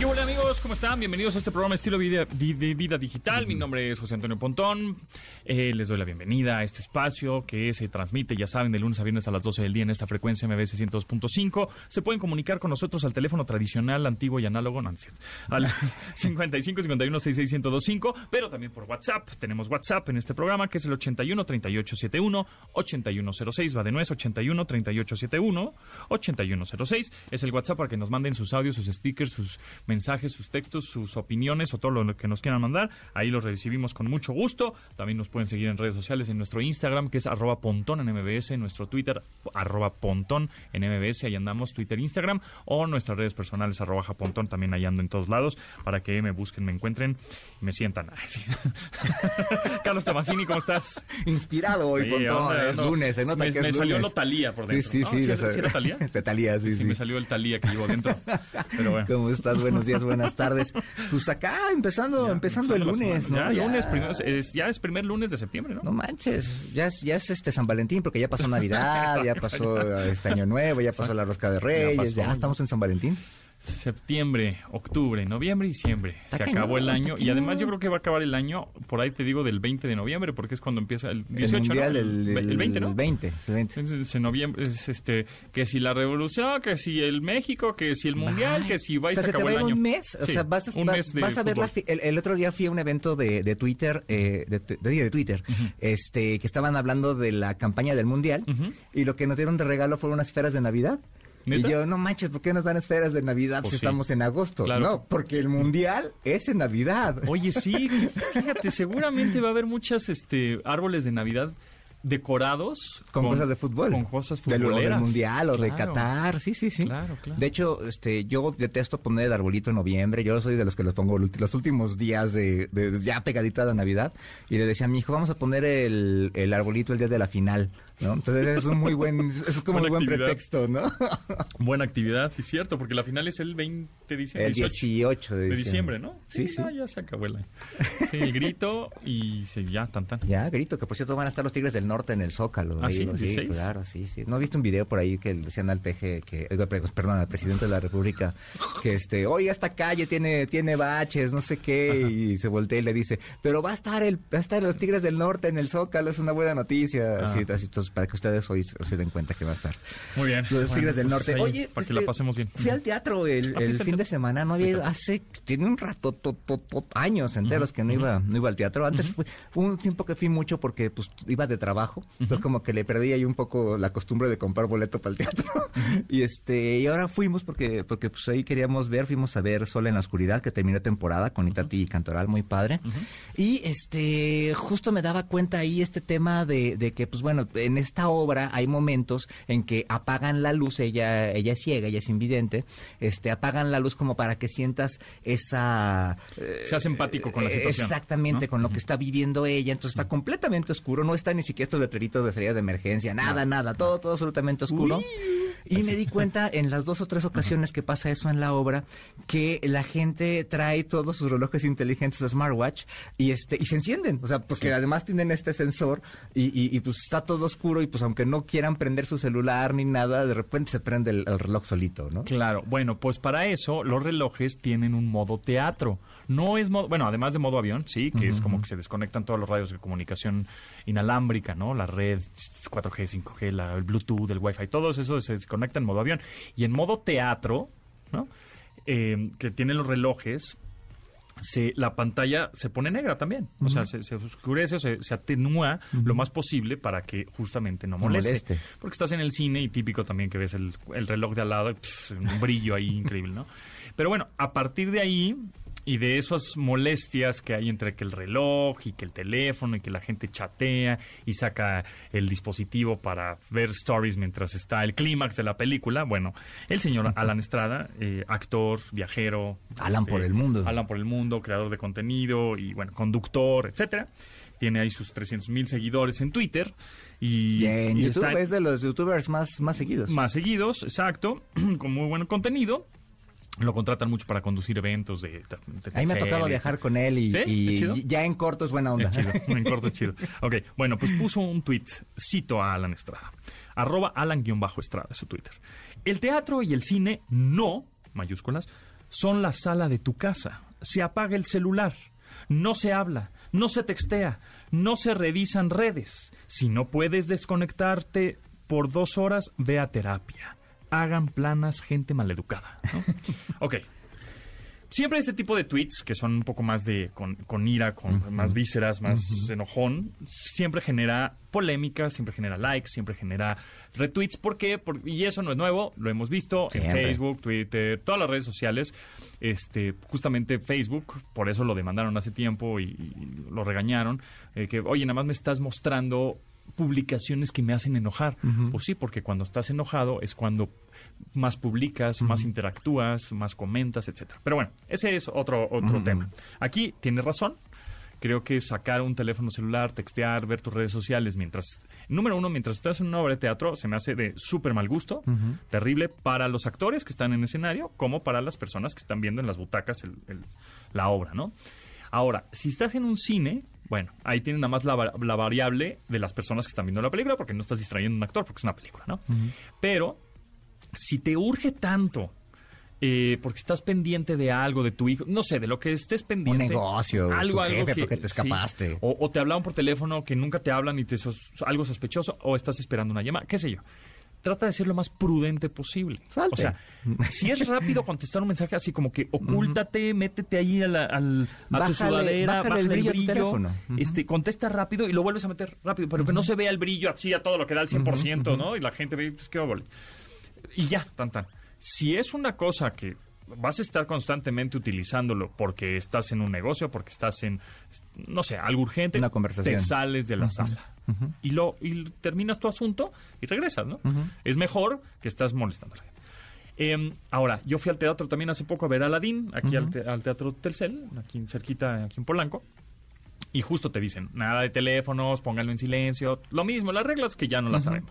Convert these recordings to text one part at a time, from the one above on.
¿Qué hola amigos? ¿Cómo están? Bienvenidos a este programa Estilo Vida, de Vida Digital. Mi nombre es José Antonio Pontón. Eh, les doy la bienvenida a este espacio que se transmite, ya saben, de lunes a viernes a las 12 del día en esta frecuencia MBS 102.5. Se pueden comunicar con nosotros al teléfono tradicional, antiguo y análogo, no, al 55 51 66 1025, pero también por WhatsApp. Tenemos WhatsApp en este programa que es el 81 38 71 8106. Va de nuez 81 38 71 8106. Es el WhatsApp para que nos manden sus audios, sus stickers, sus mensajes, sus textos, sus opiniones o todo lo que nos quieran mandar. Ahí los recibimos con mucho gusto. También nos pueden seguir en redes sociales en nuestro Instagram, que es arroba pontón en MBS, en nuestro Twitter, arroba pontón en MBS, ahí andamos, Twitter, Instagram, o nuestras redes personales, arroba japontón, también ahí ando en todos lados, para que me busquen, me encuentren y me sientan. Carlos Tomasini, ¿cómo estás? Inspirado hoy, Sí, Pontón, hombre, es no. lunes, se nota me, que es me salió lo Talía por dentro. Sí, sí, ¿no? sí. ¿Sí, lo era- sí era Talía? Talía, sí, Sí, me salió el Talía que llevo dentro. Pero bueno. ¿Cómo estás? Buenos días, buenas tardes. Pues acá, empezando, Ya, empezando el lunes, semana. ¿no? Ya, lunes, primero- es, ya es primer lunes de septiembre, ¿no? No manches, ya es, ya es este San Valentín, porque ya pasó Navidad, ya pasó este Año Nuevo, ya pasó la Rosca de Reyes, pasó, ya, estamos en San Valentín. Septiembre, octubre, noviembre y diciembre. Se acabó el año. Y además yo creo que va a acabar el año, por ahí te digo, del 20 de noviembre, porque es cuando empieza el 18, el mundial, ¿no? el, el 20, ¿no? El 20, el 20. Entonces, en noviembre es este que si la revolución, que si el México, que si el mundial, Ay, que si va y o sea, se acabó el año. un mes, o Sí, sea, vas a, un va- mes de vas a ver la fi- el, otro día fui a un evento de, de Twitter, eh, de, de- de Twitter, este, que estaban hablando de la campaña del mundial y lo que nos dieron de regalo fueron unas esferas de Navidad. ¿Neta? Y yo, no manches, ¿por qué nos dan esferas de Navidad Pues si sí. estamos en agosto? Claro. No, porque el mundial es en Navidad. Oye, sí, fíjate, seguramente va a haber muchas este árboles de Navidad decorados con, cosas de fútbol. Con cosas futboleras. del mundial o de Claro. Qatar, sí, sí, sí. Claro, claro. De hecho, este, yo detesto poner el arbolito en noviembre. Yo soy de los que los pongo los últimos días de, de- ya pegadita a la Navidad. Y le decía a mi hijo, vamos a poner el, el arbolito el día de la final, ¿no? Entonces es un muy buen, es como un buen actividad. pretexto, ¿no? Buena actividad, sí, cierto, porque la final es el 20 de diciembre. El 18 de de diciembre. diciembre, ¿no? Sí, sí. no, ya se acabó el año. Sí, el grito y se, ya, tan, tan. Ya, grito, que por cierto van a estar los Tigres del Norte en el Zócalo. ¿Ah, ahí, sí? ¿no? sí, 16. claro, sí, sí. ¿No has visto un video por ahí que decían al PG, que, eh, perdón, al presidente de la República, que este, oye, esta calle tiene, tiene baches, no sé qué, y se voltea y le dice, pero va a estar el, va a estar los Tigres del Norte en el Zócalo, es una buena noticia. Ah. Así, así, entonces, para que ustedes hoy se den cuenta que va a estar. Muy bien. Los Bueno, Tigres del pues Norte. ahí, Oye, para que este, la pasemos bien. Fui al teatro el, Ah, el fin de semana, no había hace, tiene un rato, to- to- to- años enteros que no iba, no iba al teatro. Antes fue, fue un tiempo que fui mucho porque pues iba de trabajo, entonces como que le perdí ahí un poco la costumbre de comprar boleto para el teatro. y este, y ahora fuimos porque, porque pues ahí queríamos ver, fuimos a ver Sol en la Oscuridad, que terminó temporada con Itati y Cantoral, muy padre. Y este, justo me daba cuenta ahí este tema de, de que, pues bueno, en esta obra hay momentos en que apagan la luz, ella, ella es ciega, ella es invidente, este, apagan la luz como para que sientas esa... eh, Seas empático con la situación, Exactamente, ¿no? con lo que está viviendo ella. Entonces está completamente oscuro, no está ni siquiera estos letreritos de salida de emergencia, nada, nada, todo, todo absolutamente oscuro. Y me di cuenta en las dos o tres ocasiones que pasa eso en la obra, que la gente trae todos sus relojes inteligentes smartwatch y este y se encienden, o sea, porque además tienen este sensor y, y- y, pues está todo oscuro y pues aunque no quieran prender su celular ni nada, de repente se prende el, el reloj solito, ¿no? Claro, bueno, pues para eso los relojes tienen un modo teatro. No es modo, bueno, además de modo avión, sí, que es como que se desconectan todos los radios de comunicación inalámbrica, ¿no? La red 4G, 5G, la, el Bluetooth, el Wi-Fi, todos esos se desconectan en modo avión. Y en modo teatro, ¿no? Eh, que tienen los relojes, se, la pantalla se pone negra también. O sea, se, se oscurece o se, se atenúa lo más posible para que justamente no moleste. moleste. Porque estás en el cine y típico también que ves el, el reloj de al lado, y, pff, un brillo ahí increíble, ¿no? Pero bueno, a partir de ahí y de esas molestias que hay entre que el reloj y que el teléfono y que la gente chatea y saca el dispositivo para ver stories mientras está el clímax de la película, bueno, el señor Alan Estrada, eh, actor, viajero, Alan por el mundo. Alan por el mundo, creador de contenido y bueno, conductor, etcétera. Tiene ahí sus 300 mil seguidores en Twitter y, Y en y YouTube está es de los youtubers más, más seguidos. más seguidos, exacto, con muy buen contenido. Lo contratan mucho para conducir eventos de... de- de A mí me ha tocado viajar con él y, ya en corto es buena onda. Es chido, en corto es chido. Ok, bueno, pues puso un tweet, cito a Alan Estrada, arroba Alan-Estrada, es su Twitter. El teatro y el cine no, mayúsculas, son la sala de tu casa. Se apaga el celular, no se habla, no se textea, no se revisan redes. Si no puedes desconectarte por dos horas, ve a terapia. Hagan planas gente maleducada. ¿no? ok, Siempre este tipo de tweets, que son un poco más de con, con ira, con más vísceras, más enojón, siempre genera polémica, siempre genera likes, siempre genera retweets. ¿Por qué? Por- y eso no es nuevo, lo hemos visto en. Facebook, Twitter, todas las redes sociales. Este, justamente Facebook, por eso lo demandaron hace tiempo y, y lo regañaron. eh, que, oye, nada más me estás mostrando publicaciones que me hacen enojar. Pues sí, porque cuando estás enojado es cuando más publicas, más interactúas, más comentas, etcétera. Pero bueno, ese es otro, otro tema. Aquí tienes razón. Creo que sacar un teléfono celular, textear, ver tus redes sociales mientras... Número uno, mientras estás en una obra de teatro, se me hace de súper mal gusto, terrible para los actores que están en escenario, como para las personas que están viendo en las butacas el- el- la obra, ¿no? Ahora, si estás en un cine, bueno, ahí tienes nada más la, la variable de las personas que están viendo la película, porque no estás distrayendo a un actor, porque es una película, ¿no? Pero si te urge tanto, eh, porque estás pendiente de algo, de tu hijo, no sé, de lo que estés pendiente. negocio, tu jefe, porque te escapaste. sí. o, o te hablaban por teléfono que nunca te hablan y te sos algo sospechoso, o estás esperando una llamada, qué sé yo. Trata de ser lo más prudente posible. Salte. O sea, si es rápido contestar un mensaje así como que ocúltate, métete ahí a, la- al- a tu sudadera, bájale bájale el brillo este, contesta rápido y lo vuelves a meter rápido, pero que no se vea el brillo así a todo lo que da el 100%, ¿no? Y la gente ve, pues qué óvole. Y ya, tan tan. Si es una cosa que vas a estar constantemente utilizándolo porque estás en un negocio, porque estás en, no sé, algo urgente, Una conversación. te sales de la sala. Y lo y terminas tu asunto y regresas, ¿no? Es mejor que estás molestando a la gente. Eh, ahora, yo fui al teatro también hace poco a ver a Aladín, aquí al, te- al Teatro Telcel, aquí cerquita, aquí en Polanco. Y justo te dicen, nada de teléfonos, pónganlo en silencio. Lo mismo, las reglas que ya no las sabemos.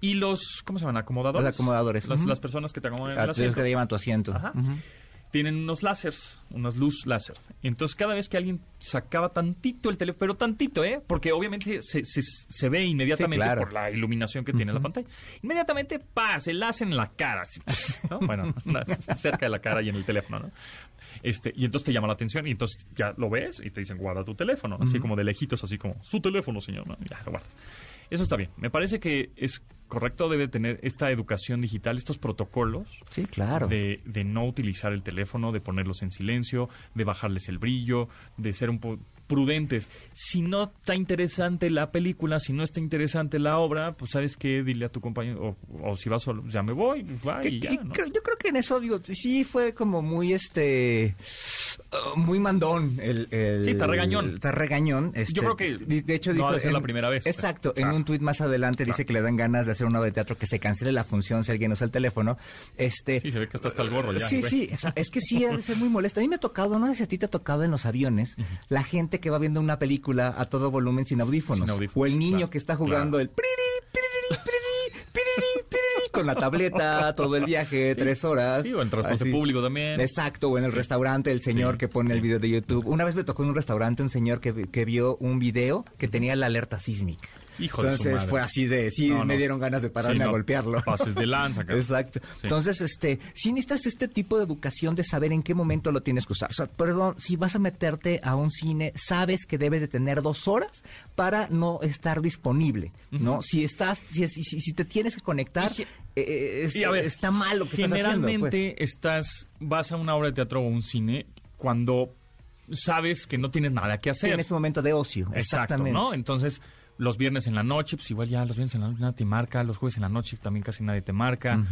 Y los, ¿cómo se llaman? Acomodadores. Los acomodadores, Las, las personas que te acomodan asiento. que te llevan tu asiento. Ajá. Tienen unos láseres, unas luz láser. Entonces, cada vez que alguien sacaba tantito el teléfono, pero tantito, ¿eh? Porque obviamente se, se, se ve inmediatamente Sí, claro. por la iluminación que tiene la pantalla. Inmediatamente, paz, el láser en la cara. así, ¿no? Bueno, cerca de la cara y en el teléfono, ¿no? Este, y entonces te llama la atención y entonces ya lo ves y te dicen guarda tu teléfono, así como de lejitos, así como su teléfono, señor, ¿no? Y ya lo guardas. Eso está bien. Me parece que es correcto, debe tener esta educación digital, estos protocolos Sí, claro. de, de no utilizar el teléfono, de ponerlos en silencio, de bajarles el brillo, de ser un poco prudentes. Si no está interesante la película, si no está interesante la obra, pues sabes qué, dile a tu compañero, o, o si vas solo, ya me voy, pues, va y ya, ¿no? yo creo que en eso, digo, sí fue como muy, este, uh, muy mandón. El, el- Sí, está regañón. Está regañón. este, creo que de, de hecho, no dijo. ha de ser en- la primera vez. Exacto. Claro. En un tuit más adelante dice que le dan ganas de hacer una obra de teatro que se cancele la función si alguien usa el teléfono. Este. Sí, se ve que está hasta el gorro ya. Sí, güey. sí, es que sí debe ser muy molesto. A mí me ha tocado, no sé si a ti te ha tocado en los aviones, la gente que va viendo una película a todo volumen sin audífonos. Sin audífonos, o el niño claro, que está jugando el con la tableta todo el viaje, tres horas. Sí, o en transporte Así. público también. Exacto, o en el restaurante, el señor Sí, que pone el video de YouTube. Una vez me tocó en un restaurante un señor que, que vio un video que tenía la alerta sísmica. Hijo de su Entonces madre. fue así de, sí, No, me dieron ganas de pararme Sí, a golpearlo. pases de lanza, cabrón. Exacto. Sí. Entonces, este, sí necesitas este tipo de educación de saber en qué momento lo tienes que usar. O sea, perdón, si vas a meterte a un cine, sabes que debes de tener dos horas para no estar disponible, ¿no? Si estás, si, si, si- si te tienes que conectar, Y eh, es- Y a ver, está mal lo que estás haciendo. pues. Generalmente estás, vas a una obra de teatro o un cine cuando sabes que no tienes nada que hacer. Tienes un momento de ocio. Exacto, Exactamente. ¿no? Entonces, los viernes en la noche, pues igual ya los viernes en la noche nadie te marca, los jueves en la noche también casi nadie te marca.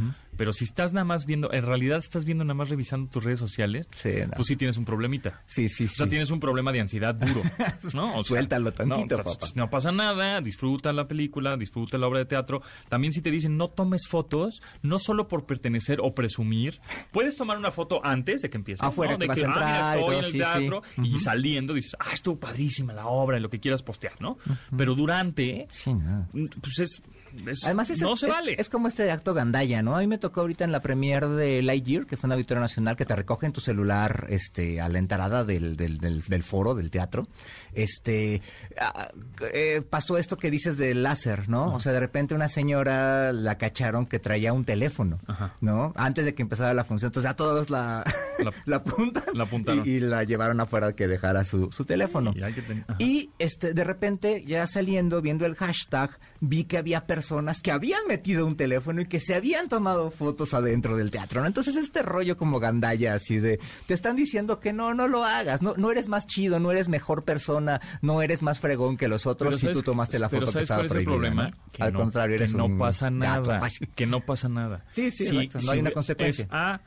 Pero si estás nada más viendo, en realidad estás viendo nada más revisando tus redes sociales, Sí, no. pues sí tienes un problemita. Sí, sí, O sea, sí. tienes un problema de ansiedad duro, ¿no? O sea, Suéltalo tantito, no, papá. No pasa nada, disfruta la película, disfruta la obra de teatro. También si te dicen no tomes fotos, no solo por pertenecer o presumir, puedes tomar una foto antes de que empiece. Afuera, ¿no? De que vas que, a ah, mira, entrar y estoy todo, en el sí, teatro sí. y saliendo dices, ah, estuvo padrísima la obra y lo que quieras postear, ¿no? Pero durante, Sí, no. pues es es- Además, es, no es- se vale. es como este acto gandalla, ¿no? A mí me tocó ahorita en la premier de Lightyear, que fue una auditorio nacional, que te recoge en tu celular este, a la entrada del, del, del- del foro, del teatro. Este, ah, eh, pasó esto que dices del láser, ¿no? O sea, de repente una señora la cacharon que traía un teléfono, Ajá. ¿no? Antes de que empezara la función. Entonces ya todos la, La- la, apuntan. la apuntaron. Y, y la llevaron afuera que dejara su, su teléfono. Ten-. Y este, de repente, ya saliendo, viendo el hashtag, vi que había personas que habían metido un teléfono y que se habían tomado fotos adentro del teatro, ¿no? Entonces, este rollo como gandalla, así de, te están diciendo que no, no lo hagas, no, no eres más chido, no eres mejor persona, no eres más fregón que los otros Pero si ¿sabes- tú tomaste la pero foto que ¿sabes estaba cuál es el prohibida, problema? ¿no? Que Al no- contrario, que no un pasa nada. Ay. Que no pasa nada. Sí, sí, exacto, no hay una consecuencia. es, ah,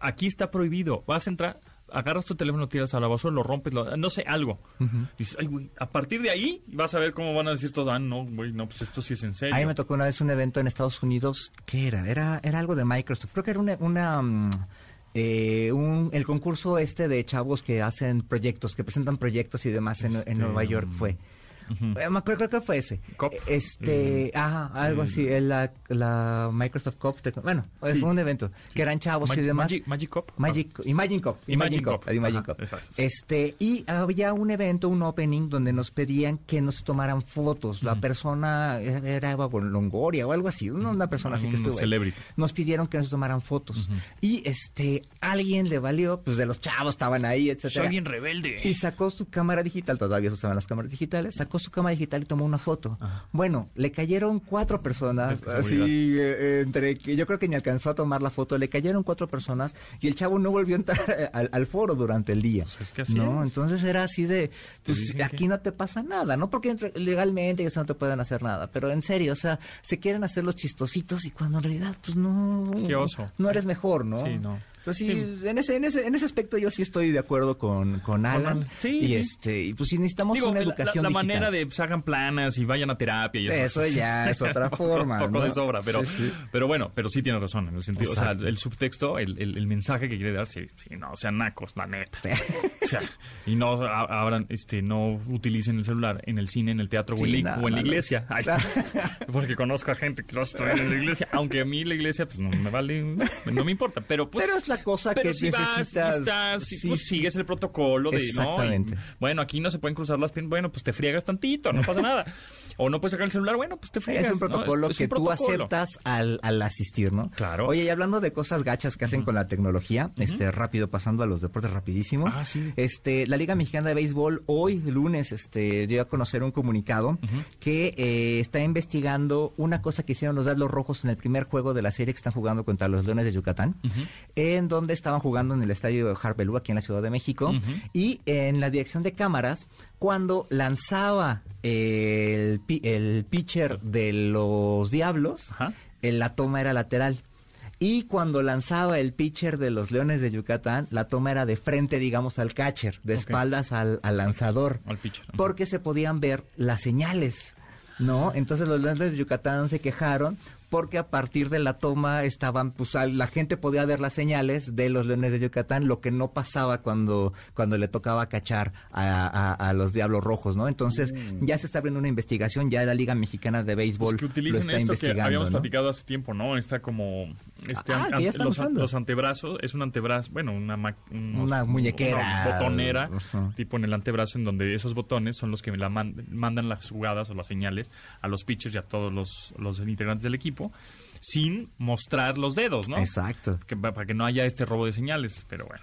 aquí está prohibido. Vas a entrar, agarras tu teléfono, tiras a la basura, lo rompes, lo- no sé, algo. Dices, ay, güey, a partir de ahí vas a ver cómo van a decir todo. Ah, no, güey, no, pues esto sí es en serio. A mí me tocó una vez un evento en Estados Unidos. ¿Qué era? Era, era algo de Microsoft. Creo que era una... una, mm, eh, un- el concurso este de chavos que hacen proyectos, que presentan proyectos y demás en, en Este, Nueva York fue. Eh, me acuerdo- creo, que fue ese. Cop. Este, Mm. ajá, algo Mm. así, la, la Microsoft Cup. bueno, es Sí. un evento que eran chavos Mag- y demás. Magic, Magic Cop. Magic, Imagine Cup. Imagine Imagine Cup. Imagine Ajá, Cup. exacto. Este, y había un evento, un opening, donde nos pedían que nos tomaran fotos. La persona era Eva Longoria o algo así, una, persona así que estuvo. celebrity. Nos pidieron que nos tomaran fotos. Y este, alguien le valió, pues de los chavos estaban ahí, etcétera. Soy bien rebelde. Y sacó su cámara digital, todavía usaban las cámaras digitales, sacó su cámara digital y tomó una foto. Ajá. Bueno, le cayeron cuatro personas, así, eh, eh, entre que yo creo que ni alcanzó a tomar la foto, le cayeron cuatro personas y el chavo no volvió a entrar al, al foro durante el día. Pues es que así no, es. entonces era así de, pues aquí que- no te pasa nada, ¿no? Porque legalmente eso no te pueden hacer nada, pero en serio, o sea, se quieren hacer los chistositos y cuando en realidad, pues no, Qué oso. no eres mejor, ¿no? Sí, no. Entonces, sí, en, ese, en, ese, en ese aspecto yo sí estoy de acuerdo con, con Alan. Sí, y sí. este y pues si necesitamos Digo, una la- educación la, la digital. manera de pues, hagan planas y vayan a terapia y Eso ya es otra forma, un poco ¿no? de sobra, pero, Sí, sí. pero bueno, pero sí tiene razón en el sentido, o sea, el subtexto, el, el- el mensaje que quiere dar, sí, sí, no, o sea, nacos, la neta. o sea, y no abran, este, no utilicen el celular en el cine, en el teatro o, en, Sí, la- no, o en la no, no. iglesia. Ay, porque conozco a gente que lo está en la iglesia, aunque a mí la iglesia, pues no me vale, no me importa, pero pues... Pero es la cosa Pero que si vas necesitas. estás, y, sí, pues sí. sigues el protocolo de, ¿no? Y, bueno, aquí no se pueden cruzar las piernas, bueno, pues te friegas tantito, no pasa nada. O no puedes sacar el celular, bueno, pues te friegas. Es un ¿no? protocolo Es que un tú aceptas al, al asistir, ¿no? Claro. Oye, y hablando de cosas gachas que hacen con la tecnología, este rápido, pasando a los deportes rapidísimo. Ah, sí. Este, la Liga Mexicana de Béisbol hoy, lunes, este, dio a conocer un comunicado que eh, está investigando una cosa que hicieron los Diablos Rojos en el primer juego de la serie que están jugando contra los Leones de Yucatán, en donde estaban jugando en el estadio de Harpelú, aquí en la Ciudad de México, y en la dirección de cámaras, cuando lanzaba el, el pitcher de los Diablos, Ajá. la toma era lateral. Y cuando lanzaba el pitcher de los Leones de Yucatán, la toma era de frente, digamos, al catcher, de espaldas al, al lanzador. Al pitcher. Porque se podían ver las señales, ¿no? Entonces los Leones de Yucatán se quejaron porque a partir de la toma estaban, pues la gente podía ver las señales de los Leones de Yucatán, lo que no pasaba cuando, cuando le tocaba cachar a, a- a los Diablos Rojos, ¿no? Entonces ya se está abriendo una investigación, ya la Liga Mexicana de Béisbol Mm. Pues que lo utilicen está esto que investigando, habíamos ¿no? platicado hace tiempo, ¿no? Está como este Ah, an- que ya están los, usando. los antebrazos, es un antebrazo, bueno, una ma- unos- Una muñequera. una botonera, tipo en el antebrazo en donde esos botones son los que la man- mandan las jugadas o las señales a los pitchers y a todos los, los integrantes del equipo people. Sin mostrar los dedos, ¿no? Exacto. Que- para que no haya este robo de señales, pero bueno.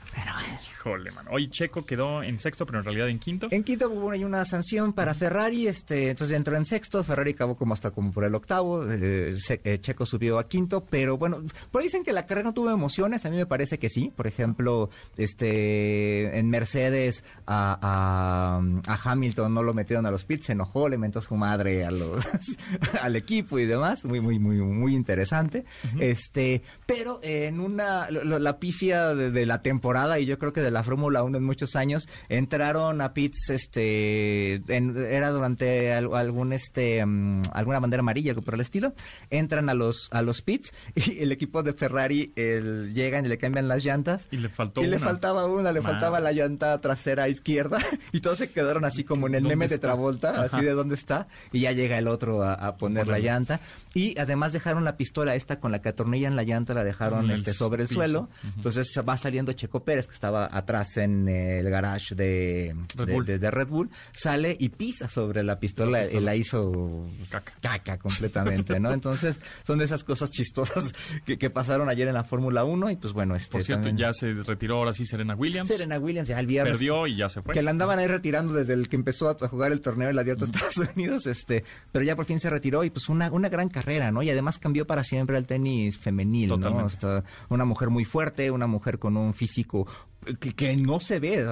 Híjole, mano. Hoy Checo quedó en sexto, pero en realidad en quinto. En quinto hubo ahí una sanción para Ferrari, este, entonces entró en sexto, Ferrari acabó como hasta como por el octavo, eh, eh, Checo subió a quinto, pero bueno, por ahí dicen que la carrera no tuvo emociones, a mí me parece que sí, por ejemplo, este, en Mercedes a, a- a Hamilton no lo metieron a los pits, se enojó, le mentó su madre a los, al equipo y demás, muy, muy, muy, muy interesante. Interesante. Este, pero en una, lo- la pifia de, de la temporada y yo creo que de la Fórmula 1 en muchos años, entraron a pits, este, en- era durante al- algún, este, mm, alguna bandera amarilla, algo por el estilo, entran a los, a los pits y el equipo de Ferrari el, llegan y le cambian las llantas. Y le faltó Y le una. faltaba una, le Madre. faltaba la llanta trasera izquierda y todos se quedaron así como en el ¿Dónde meme de está? Travolta, Ajá. así de dónde está, y ya llega el otro a, a poner la llanta. Y además dejaron la pistola esta con la que atornillan la llanta, la dejaron el este sobre el piso. suelo. Entonces va saliendo Checo Pérez, que estaba atrás en el garage de Red de, Bull. de- de Red Bull, sale y pisa sobre la pistola, La pistola. y la hizo Caca. caca completamente, ¿no? Entonces son de esas cosas chistosas que, que pasaron ayer en la Fórmula 1 y pues bueno, este Por cierto, también- ya se retiró ahora sí Serena Williams. Serena Williams ya el viernes Perdió y ya se fue. que la andaban ahí retirando desde el que empezó a jugar el torneo del abierto de Estados Unidos, este, pero ya por fin se retiró y pues una, una gran carrera, ¿no? Y además cambió para siempre el tenis femenil, ¿no? Esta- una mujer muy fuerte, una mujer con un físico que, que no se ve,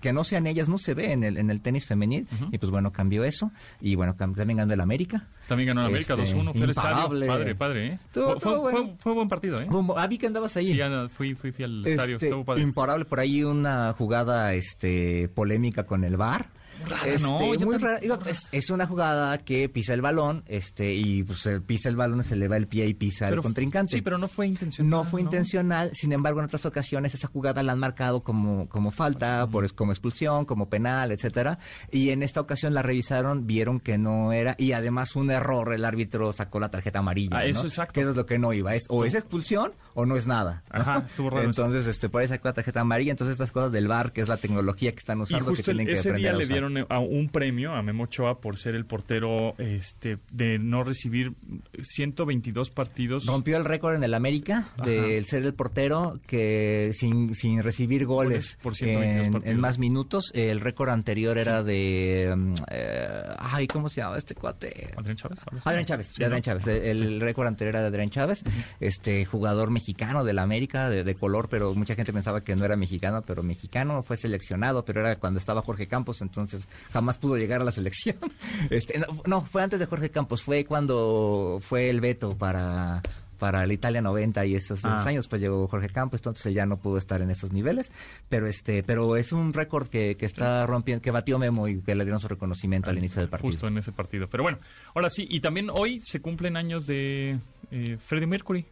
que no sean ellas, no se ve en el, en el tenis femenil. Y pues bueno, cambió eso. Y bueno, también ganó el América. También ganó en América Este, 2-1. Fue al estadio. imparable. Padre, padre, ¿eh? Fue, fue, estuvo bueno. fue- fue buen partido, ¿eh? Ah, vi que andabas ahí. Sí, fui, fui, fui al estadio. Este, Estuvo padre. imparable por ahí una jugada este polémica con el VAR. Rara, Este, es, es una jugada que pisa el balón, este, y pues pisa el balón, se le va el pie y pisa Pero- al contrincante. Sí, pero no fue intencional. no fue intencional, sin embargo, en otras ocasiones esa jugada la han marcado como, como falta, por, como expulsión, como penal, etcétera. Y en esta ocasión la revisaron, vieron que no era, y además un error, el árbitro sacó la tarjeta amarilla. Ah, eso ¿no? exacto. Que eso es lo que no iba. Es, o es expulsión o no es nada. Ajá, estuvo raro. Entonces, este, por ahí sacó la tarjeta amarilla. Entonces, estas cosas del VAR, que es la tecnología que están Y usando, que justo el- tienen que aprender día a le usar. Dieron eh, a un premio a Memo Ochoa por ser el portero este de no recibir 122 partidos. Rompió el récord en el América del ser el portero que sin, sin recibir goles Goles por 122 en, partidos. en más minutos. El récord anterior era de... mm, eh, ay, ¿cómo se llama este cuate? Adrián Chávez. Adrián Chávez, Sí, de Adrián ¿no? Chávez. El, el récord anterior era de Adrián Chávez, este jugador mexicano de la América, de, de color, pero mucha gente pensaba que no era mexicano, pero mexicano, fue seleccionado, pero era cuando estaba Jorge Campos, entonces jamás pudo llegar a la selección. Este, no, no, fue antes de Jorge Campos, fue cuando fue el veto para para el Italia 90 y esos, esos Ah. años pues llegó Jorge Campos entonces él ya no pudo estar en esos niveles pero este pero es un récord que, que está rompiendo que batió Memo y que le dieron su reconocimiento al inicio del partido Justo en ese partido. Pero bueno, ahora sí, y también hoy se cumplen años de eh, Freddie Mercury,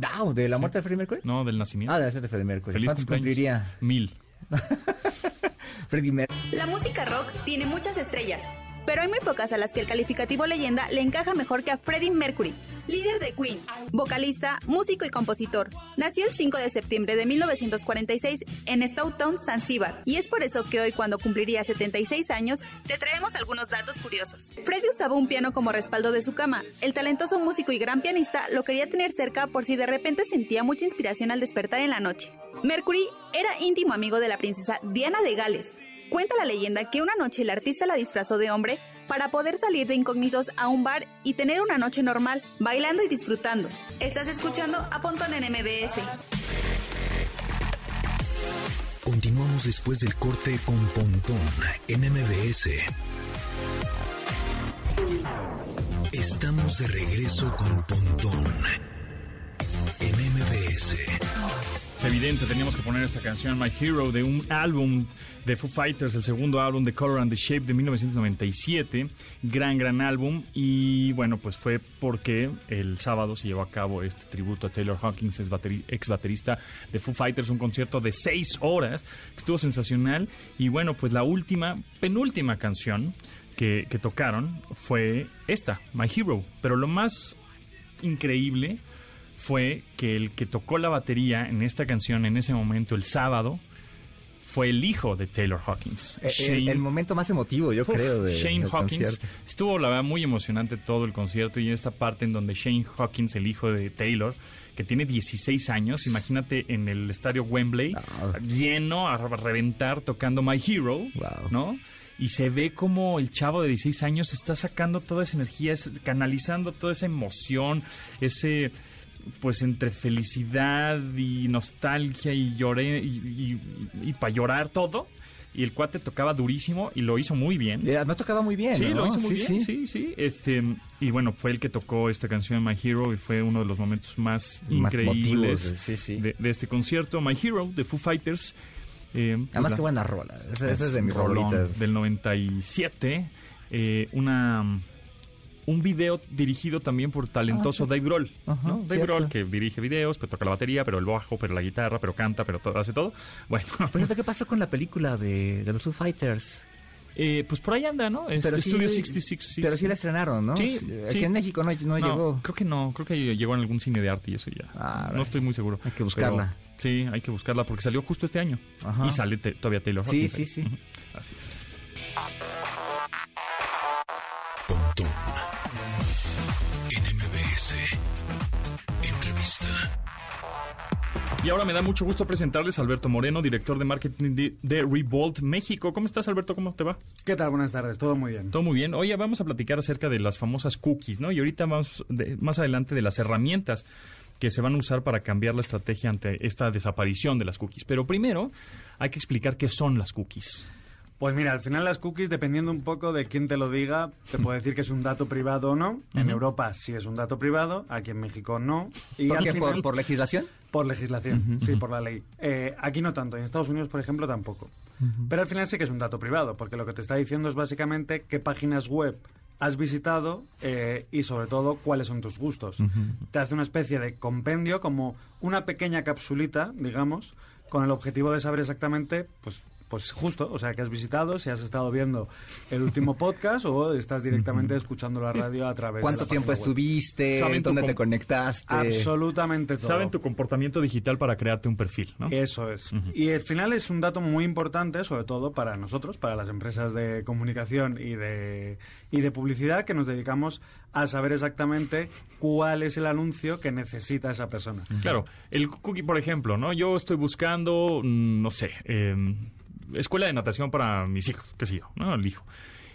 Ah, ¿De la muerte de Freddie Mercury? no del nacimiento. Ah, de la muerte de Freddie Mercury. Feliz ¿Cuántos cumpleaños. cumpliría Mil. La música rock tiene muchas estrellas, pero hay muy pocas a las que el calificativo leyenda le encaja mejor que a Freddie Mercury, líder de Queen, vocalista, músico y compositor. Nació el 5 de septiembre de 1946 en Stoughton, Zanzíbar, y es por eso que hoy cuando cumpliría 76 años te traemos algunos datos curiosos. Freddie usaba un piano como respaldo de su cama. El talentoso músico y gran pianista lo quería tener cerca por si de repente sentía mucha inspiración al despertar en la noche. Mercury era íntimo amigo de la princesa Diana de Gales, Cuenta la leyenda que una noche el artista la disfrazó de hombre para poder salir de incógnitos a un bar y tener una noche normal, bailando y disfrutando. Estás escuchando a Pontón en MBS. Continuamos después del corte con Pontón en MBS. Estamos de regreso con Pontón en MBS. Es evidente, teníamos que poner esta canción My Hero de un álbum de Foo Fighters, el segundo álbum de Color and the Shape de 1997. Gran, gran álbum. Y bueno, pues fue porque el sábado se llevó a cabo este tributo a Taylor Hawkins, ex, bateri- ex baterista de Foo Fighters, un concierto de seis horas que estuvo sensacional. Y bueno, pues la última, penúltima canción que tocaron fue esta, My Hero. Pero lo más increíble fue que el que tocó la batería en esta canción en ese momento, el sábado, fue el hijo de Taylor Hawkins. Eh, El, el momento más emotivo, yo Uf, creo, de, Shane Hawkins. concierto. Estuvo, la verdad, muy emocionante todo el concierto y en esta parte en donde Shane Hawkins, el hijo de Taylor, que tiene 16 años, imagínate en el estadio Wembley, lleno a reventar tocando My Hero, Wow. ¿no? Y se ve como el chavo de 16 años está sacando toda esa energía, canalizando toda esa emoción, ese pues entre felicidad y nostalgia y lloré y, para llorar todo y el cuate tocaba durísimo y lo hizo muy bien. Además tocaba muy bien, Sí, ¿no? lo hizo muy bien, sí, sí. Este, y bueno, fue el que tocó esta canción My Hero y fue uno de los momentos más, Más increíbles sí, sí. De, de este concierto. My Hero de Foo Fighters. eh, pues Además, la- qué buena rola. Esa, esa es de mis favoritas. Del 97. eh, una un video dirigido también por talentoso Dave Grohl. Ajá, ¿no? Dave. Grohl, que dirige videos, pero toca la batería, pero el bajo, pero la guitarra, pero canta, pero todo, hace todo. Bueno, cierto, ¿qué pasó con la película de, de los Foo Fighters? eh, pues por ahí anda, ¿no? Es Pero sí- Studio 66. sí, Pero sí. sí la estrenaron, ¿no? Sí, Aquí en México no, no llegó. Creo que no, creo que llegó en algún cine de arte y eso ya. Ah, no estoy muy seguro. Hay que buscarla. Pero sí, hay que buscarla porque salió justo este año. Ajá. Y sale te- todavía Taylor Sí, ahí. sí, sí. Así es. Y ahora me da mucho gusto presentarles a Alberto Moreno, director de marketing de, Revolt México. ¿Cómo estás, Alberto? ¿Cómo te va? ¿Qué tal? Buenas tardes, todo muy bien. Todo muy bien. Oye, vamos a platicar acerca de las famosas cookies, ¿no? Y ahorita vamos de- más adelante de las herramientas que se van a usar para cambiar la estrategia ante esta desaparición de las cookies. Pero primero hay que explicar qué son las cookies. Pues mira, al final las cookies, dependiendo un poco de quién te lo diga, te puede decir que es un dato privado o no. En Europa sí es un dato privado, aquí en México no. Y ¿Por al qué? final, ¿Por, por legislación? por legislación, sí, por la ley. Eh, aquí no tanto, en Estados Unidos, por ejemplo, tampoco. Pero al final sí que es un dato privado, porque lo que te está diciendo es básicamente qué páginas web has visitado eh, y sobre todo cuáles son tus gustos. Te hace una especie de compendio, como una pequeña capsulita, digamos, con el objetivo de saber exactamente, pues, pues justo, o sea, que has visitado, si has estado viendo el último podcast o estás directamente escuchando la radio a través de ¿Cuánto la tiempo estuviste? Saben ¿Dónde te conectaste? Absolutamente todo. Saben tu comportamiento digital para crearte un perfil, ¿no? Eso es. Y al final es un dato muy importante, sobre todo para nosotros, para las empresas de comunicación y de, y de publicidad, que nos dedicamos a saber exactamente cuál es el anuncio que necesita esa persona. Claro, el cookie, por ejemplo, ¿no? Yo estoy buscando, mm, no sé, eh, escuela de natación para mis hijos, qué sé yo, ¿no? El hijo.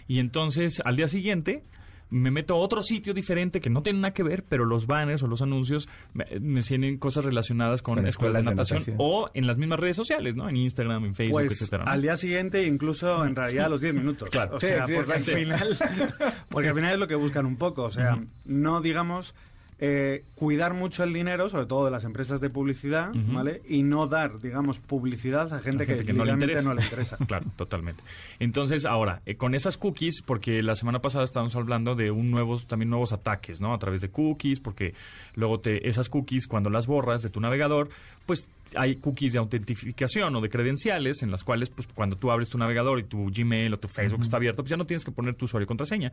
Y entonces, al día siguiente, me meto a otro sitio diferente que no tiene nada que ver, pero los banners o los anuncios me, me tienen cosas relacionadas con, Con escuelas de escuelas de natación, natación. o en las mismas redes sociales, ¿no? En Instagram, en Facebook, Pues etcétera. ¿no? al día siguiente, incluso en realidad a los 10 minutos. Claro. O Sí, sea, sí, porque, al sí. final, porque al final es lo que buscan un poco. O sea, no digamos eh, cuidar mucho el dinero, sobre todo de las empresas de publicidad, ¿vale? Y no dar, digamos, publicidad a gente, que, que no le no le interesa. Claro, totalmente. Entonces, ahora, eh, con esas cookies, porque la semana pasada estábamos hablando de un nuevos, también nuevos ataques, ¿no? A través de cookies, porque luego te, esas cookies, cuando las borras de tu navegador, pues hay cookies de autentificación o de credenciales en las cuales, pues cuando tú abres tu navegador y tu Gmail o tu Facebook está abierto, pues ya no tienes que poner tu usuario y contraseña,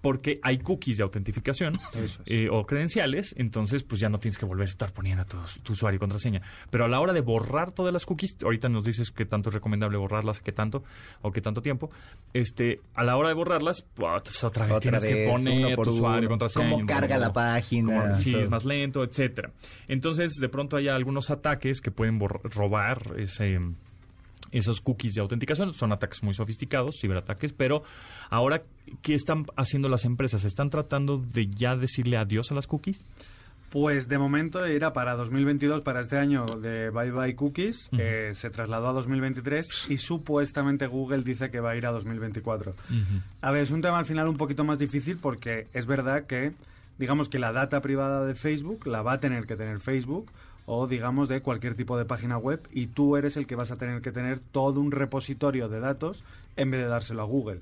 porque hay cookies de autentificación es. eh, o credenciales, entonces pues ya no tienes que volver a estar poniendo tu, tu usuario y contraseña. Pero a la hora de borrar todas las cookies, ahorita nos dices qué tanto es recomendable borrarlas, qué tanto o qué tanto tiempo, este, a la hora de borrarlas, pues, otra vez Otra tienes que vez, poner tu usuario y uno. contraseña. Cómo carga la página, cómo- sí, es más lento, etcétera. Entonces, de pronto hay algunos ataques que pueden robar ese esos cookies de autenticación son ataques muy sofisticados, ciberataques, pero ahora, ¿qué están haciendo las empresas? ¿Están tratando de ya decirle adiós a las cookies? Pues de momento era para 2022, para este año de Bye Bye Cookies, eh, se trasladó a 2023 y supuestamente Google dice que va a ir a 2024. A ver, es un tema al final un poquito más difícil porque es verdad que, digamos que la data privada de Facebook la va a tener que tener Facebook o digamos de cualquier tipo de página web y tú eres el que vas a tener que tener todo un repositorio de datos en vez de dárselo a Google.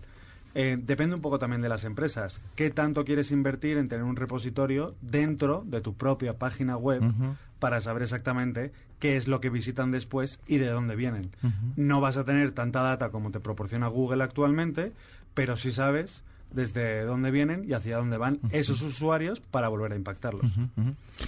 Eh, depende un poco también de las empresas. ¿Qué tanto quieres invertir en tener un repositorio dentro de tu propia página web para saber exactamente qué es lo que visitan después y de dónde vienen? No vas a tener tanta data como te proporciona Google actualmente, pero sí sabes desde dónde vienen y hacia dónde van esos usuarios para volver a impactarlos.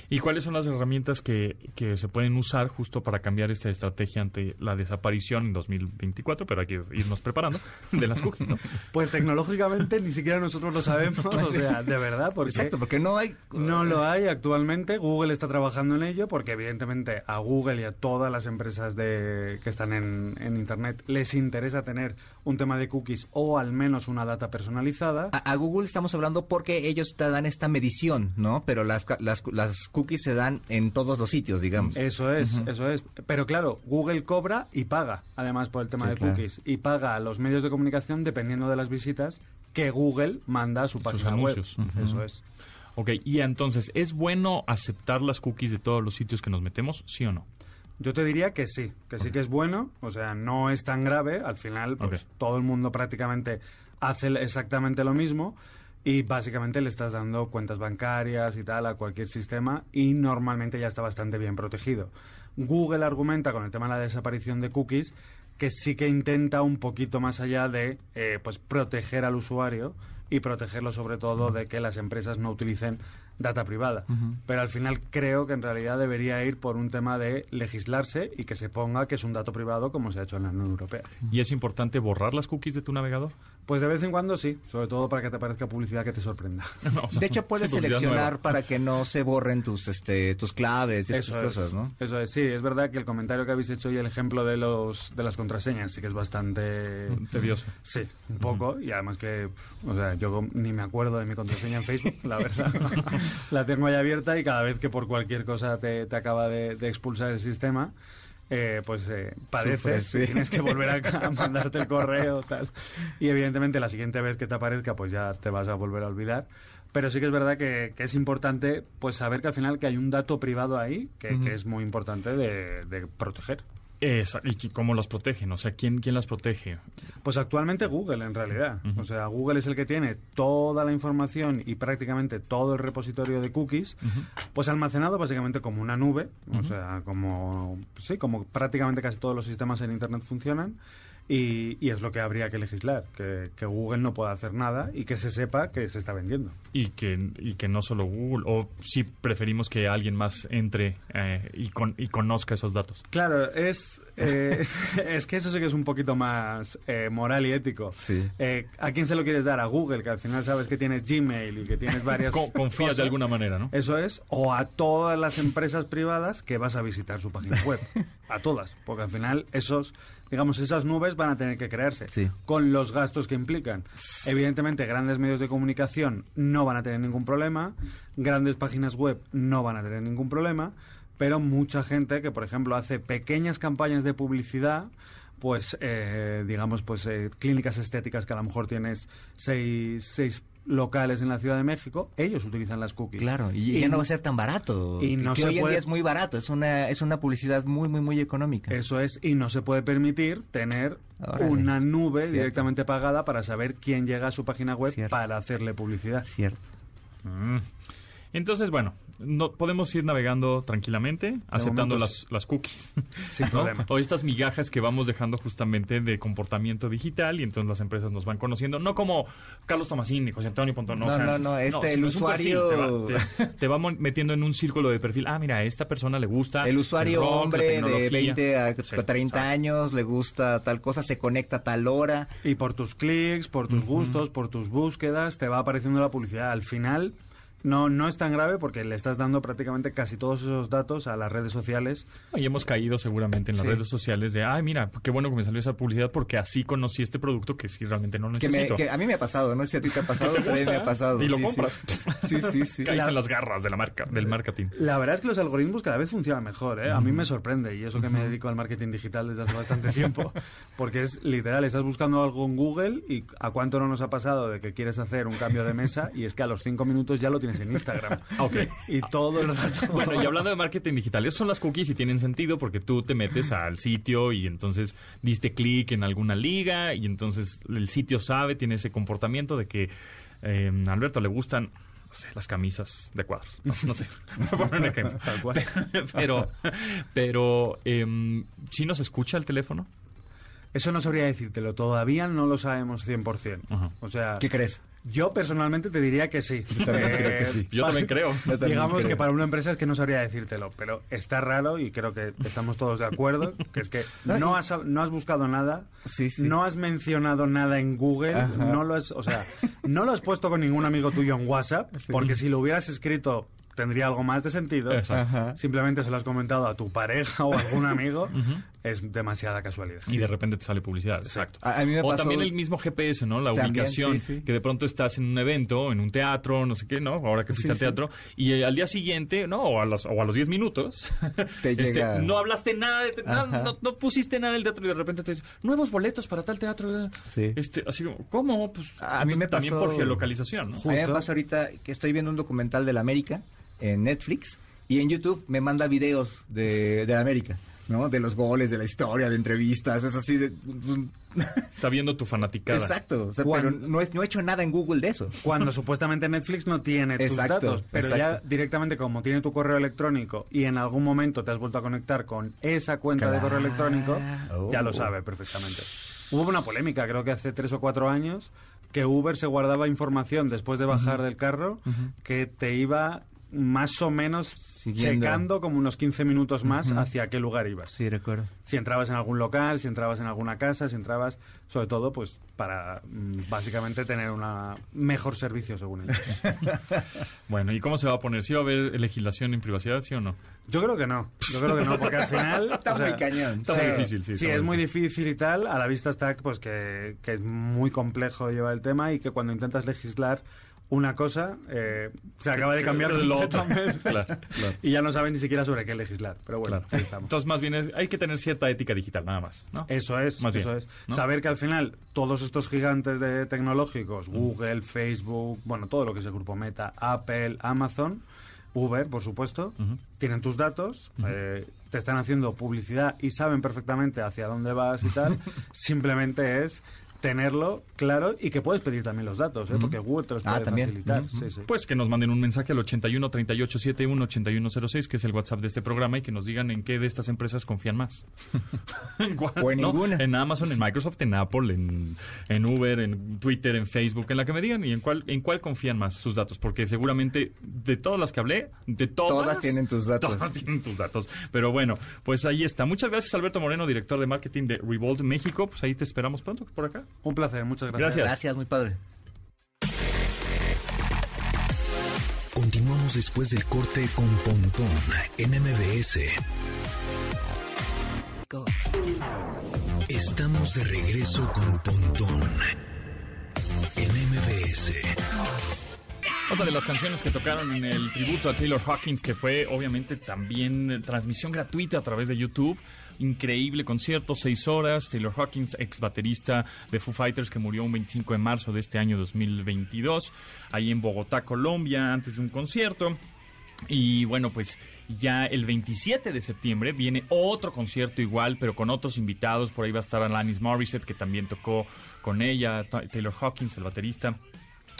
¿Y cuáles son las herramientas que, que se pueden usar justo para cambiar esta estrategia ante la desaparición en 2024? Pero hay que irnos preparando de las cookies, ¿no? Pues tecnológicamente ni siquiera nosotros lo sabemos, o sea, de verdad, porque Exacto, porque no hay... No lo hay actualmente. Google está trabajando en ello porque evidentemente a Google y a todas las empresas de, que están en, en Internet les interesa tener un tema de cookies o al menos una data personalizada. A, a Google estamos hablando porque ellos te dan esta medición, ¿no? Pero las, ca- las, las cookies se dan en todos los sitios, digamos. Eso es, eso es. Pero claro, Google cobra y paga, además por el tema Sí, de claro. cookies. Y paga a los medios de comunicación dependiendo de las visitas que Google manda a su página anuncios. web. Eso es. Ok, y entonces, ¿es bueno aceptar las cookies de todos los sitios que nos metemos, sí o no? Yo te diría que sí, que sí que es bueno, o sea, no es tan grave, al final pues todo el mundo prácticamente hace exactamente lo mismo y básicamente le estás dando cuentas bancarias y tal a cualquier sistema y normalmente ya está bastante bien protegido. Google argumenta con el tema de la desaparición de cookies que sí que intenta un poquito más allá de eh, pues proteger al usuario y protegerlo sobre todo de que las empresas no utilicen data privada. Pero al final creo que en realidad debería ir por un tema de legislarse y que se ponga que es un dato privado como se ha hecho en la Unión Europea. ¿Y es importante borrar las cookies de tu navegador? Pues de vez en cuando sí, sobre todo para que te aparezca publicidad que te sorprenda. O sea, De hecho, puedes sí, seleccionar nueva. para que no se borren tus, este, tus claves y estas Eso cosas, ¿no? eso es, sí, es verdad que el comentario que habéis hecho y el ejemplo de los de las contraseñas sí que es bastante Tedioso. Sí, un poco. Y además que, o sea, yo ni me acuerdo de mi contraseña en Facebook, la verdad. la tengo ahí abierta y cada vez que por cualquier cosa te, te acaba de, de expulsar el sistema, eh, pues eh, padeces Sufres, sí. tienes que volver a, a mandarte el correo tal. Y evidentemente la siguiente vez que te aparezca, pues ya te vas a volver a olvidar. Pero sí que es verdad que, que es importante pues saber que al final que hay un dato privado ahí que, que es muy importante de, de proteger. Esa- ¿Y cómo las protegen? O sea, ¿quién, quién las protege? Pues actualmente Google, en realidad. O sea, Google es el que tiene toda la información y prácticamente todo el repositorio de cookies, pues almacenado básicamente como una nube. O sea, como, sí, como prácticamente casi todos los sistemas en Internet funcionan. Y, y es lo que habría que legislar, que, que Google no pueda hacer nada y que se sepa que se está vendiendo. Y que, y que no solo Google, o si preferimos que alguien más entre eh, y, con- y conozca esos datos. Claro, es, eh, es que eso sí que es un poquito más eh, moral y ético. Sí. Eh, ¿A quién se lo quieres dar? A Google, que al final sabes que tienes Gmail y que tienes varias... Co- confías cosas. de alguna manera, ¿no? Eso es, o a todas las empresas privadas que vas a visitar su página web. A todas, porque al final esos, digamos, esas nubes van a tener que crearse Sí. con los gastos que implican. Evidentemente, grandes medios de comunicación no van a tener ningún problema, grandes páginas web no van a tener ningún problema, pero mucha gente que, por ejemplo, hace pequeñas campañas de publicidad, pues, eh, digamos, pues eh, clínicas estéticas que a lo mejor tienes seis, seis locales en la Ciudad de México, ellos utilizan las cookies. Claro, y, ya no va a ser tan barato. y no que se hoy en día es muy barato, es una, es una publicidad muy, muy, muy económica. Eso es, y no se puede permitir tener Órale. una nube Cierto. directamente pagada para saber quién llega a su página web Cierto. para hacerle publicidad. Cierto. Mm. Entonces, bueno, no, podemos ir navegando tranquilamente, aceptando momento, las, las cookies. Sin ¿no? problema. O estas migajas que vamos dejando justamente de comportamiento digital y entonces las empresas nos van conociendo. No como Carlos Tomasín y José Antonio Pontón. No, no, no, este, sino el perfil, usuario- Te va, te- te va mon- metiendo en un círculo de perfil. Ah, mira, a esta persona le gusta. El usuario rock, hombre de tecnología. 20 a Sí, 30 exacto. años, le gusta tal cosa, se conecta a tal hora. Y por tus clics, por tus gustos, por tus búsquedas, te va apareciendo la publicidad. Al final, no, no es tan grave porque le estás dando prácticamente casi todos esos datos a las redes sociales. Y hemos caído seguramente en las Sí. redes sociales de, ay, mira, qué bueno que me salió esa publicidad porque así conocí este producto que sí realmente no Que, me- necesito. que a mí me ha pasado, no sé si a ti te ha pasado, te pero a mí me ha pasado. y lo sí, sí. compras. Sí, sí, sí. Caes La- en las garras de la marca, del marketing. La verdad es que los algoritmos cada vez funcionan mejor, ¿eh? A mí me sorprende, y eso que me dedico al marketing digital desde hace bastante tiempo, porque es literal, estás buscando algo en Google y a cuánto no nos ha pasado de que quieres hacer un cambio de mesa y es que a los cinco minutos ya lo tienes en Instagram. Ok. Y todo el rato... Bueno, y hablando de marketing digital, esas son las cookies y tienen sentido porque tú te metes al sitio y entonces diste clic en alguna liga y entonces el sitio sabe, tiene ese comportamiento de que eh, a Alberto le gustan no sé, las camisas de cuadros. No, no sé, voy a poner un ejemplo. Tal cual. Pero, pero em, ¿sí nos escucha el teléfono? Eso no sabría decírtelo, todavía no lo sabemos 100%. Ajá. O sea, ¿Qué crees? Yo personalmente te diría que sí. Yo también creo que sí. Yo también creo. Yo también Digamos creo. que para una empresa es que no sabría decírtelo, pero está raro y creo que estamos todos de acuerdo, que es que No, has, no has buscado nada, Sí, sí. no has mencionado nada en Google, Ajá. no lo has, o sea, no lo has puesto con ningún amigo tuyo en WhatsApp, porque si lo hubieras escrito tendría algo más de sentido. Exacto. Simplemente se lo has comentado a tu pareja o a algún amigo. Es demasiada casualidad. Y de repente te sale publicidad, exacto. A- a mí me o pasó- también el mismo GPS, ¿no? La También, ubicación, sí, sí. que de pronto estás en un evento, en un teatro, no sé qué, ¿no? Ahora que fuiste Sí, al sí. teatro, y eh, al día siguiente, ¿no? O a, los, o a los 10 minutos, Te este, llega- no hablaste nada, de- no, no- no pusiste nada del teatro y de repente te dicen, nuevos boletos para tal teatro. Sí. Este, así como, ¿cómo? Pues A mí me también pasó- por geolocalización, ¿no? A mí me pasa ahorita que estoy viendo un documental de la América en Netflix y en YouTube me manda videos de, de la América, ¿no? De los goles, de la historia, de entrevistas, es así de... Está viendo tu fanaticada. Exacto, o sea, Cuando- pero no, es, no he hecho nada en Google de eso. Cuando supuestamente Netflix no tiene tus Exacto, datos, pero ya directamente como tiene tu correo electrónico y en algún momento te has vuelto a conectar con esa cuenta de correo electrónico, ya lo Oh. sabe perfectamente. Hubo una polémica, creo que hace tres o cuatro años, que Uber se guardaba información después de bajar del carro que te iba más o menos Siguiendo. checando como unos 15 minutos más hacia qué lugar ibas. Sí, recuerdo. Si entrabas en algún local, si entrabas en alguna casa, si entrabas, sobre todo, pues para mm, básicamente tener un mejor servicio, según ellos. Bueno, ¿y cómo se va a poner? ¿Sí va a haber legislación en privacidad, sí o no? Yo creo que no, yo creo que no, porque al final... Está o sea, muy cañón. Está muy difícil, sí. Sí, es muy difícil y tal. A la vista está pues que, que es muy complejo llevar el tema y que cuando intentas legislar una cosa eh, se acaba de cambiar lo otro. completamente. Claro, claro. Y ya no saben ni siquiera sobre qué legislar. Pero bueno, Claro. ahí estamos. Entonces, más bien, es- hay que tener cierta ética digital, nada más, ¿no? Eso es, Más bien, eso es. ¿no? Saber que al final todos estos gigantes de tecnológicos, Google, Facebook, bueno, todo lo que es el grupo Meta, Apple, Amazon, Uber, por supuesto, tienen tus datos, eh, te están haciendo publicidad y saben perfectamente hacia dónde vas y tal. Simplemente es tenerlo claro y que puedes pedir también los datos, ¿eh? porque Google te los Ah, puede también. facilitar. Ujú. Sí, sí. Pues que nos manden un mensaje al 81 38 71 8106, que es el WhatsApp de este programa, y que nos digan en qué de estas empresas confían más. ¿En cuál, O en no? ninguna. En Amazon, en Microsoft, en Apple, en, en Uber, en Twitter, en Facebook, en la que me digan y en cuál, en cuál confían más sus datos. Porque seguramente de todas las que hablé, de todas. Todas tienen tus datos. Todas tienen tus datos. Pero bueno, pues ahí está. Muchas gracias, Alberto Moreno, director de marketing de Revolt México. Pues ahí te esperamos pronto por acá. Un placer, muchas gracias. Gracias. Gracias, muy padre. Continuamos después del corte con Pontón en MBS. Estamos de regreso con Pontón en MBS. Otra de las canciones que tocaron en el tributo a Taylor Hawkins, que fue obviamente también transmisión gratuita a través de YouTube. Increíble concierto, seis horas. Taylor Hawkins, ex baterista de Foo Fighters, que murió un 25 de marzo de este año 2022, ahí en Bogotá, Colombia, antes de un concierto. Y bueno, pues ya el 27 de septiembre viene otro concierto igual, pero con otros invitados. Por ahí va a estar Alanis Morissette, que también tocó con ella, Ta- Taylor Hawkins, el baterista,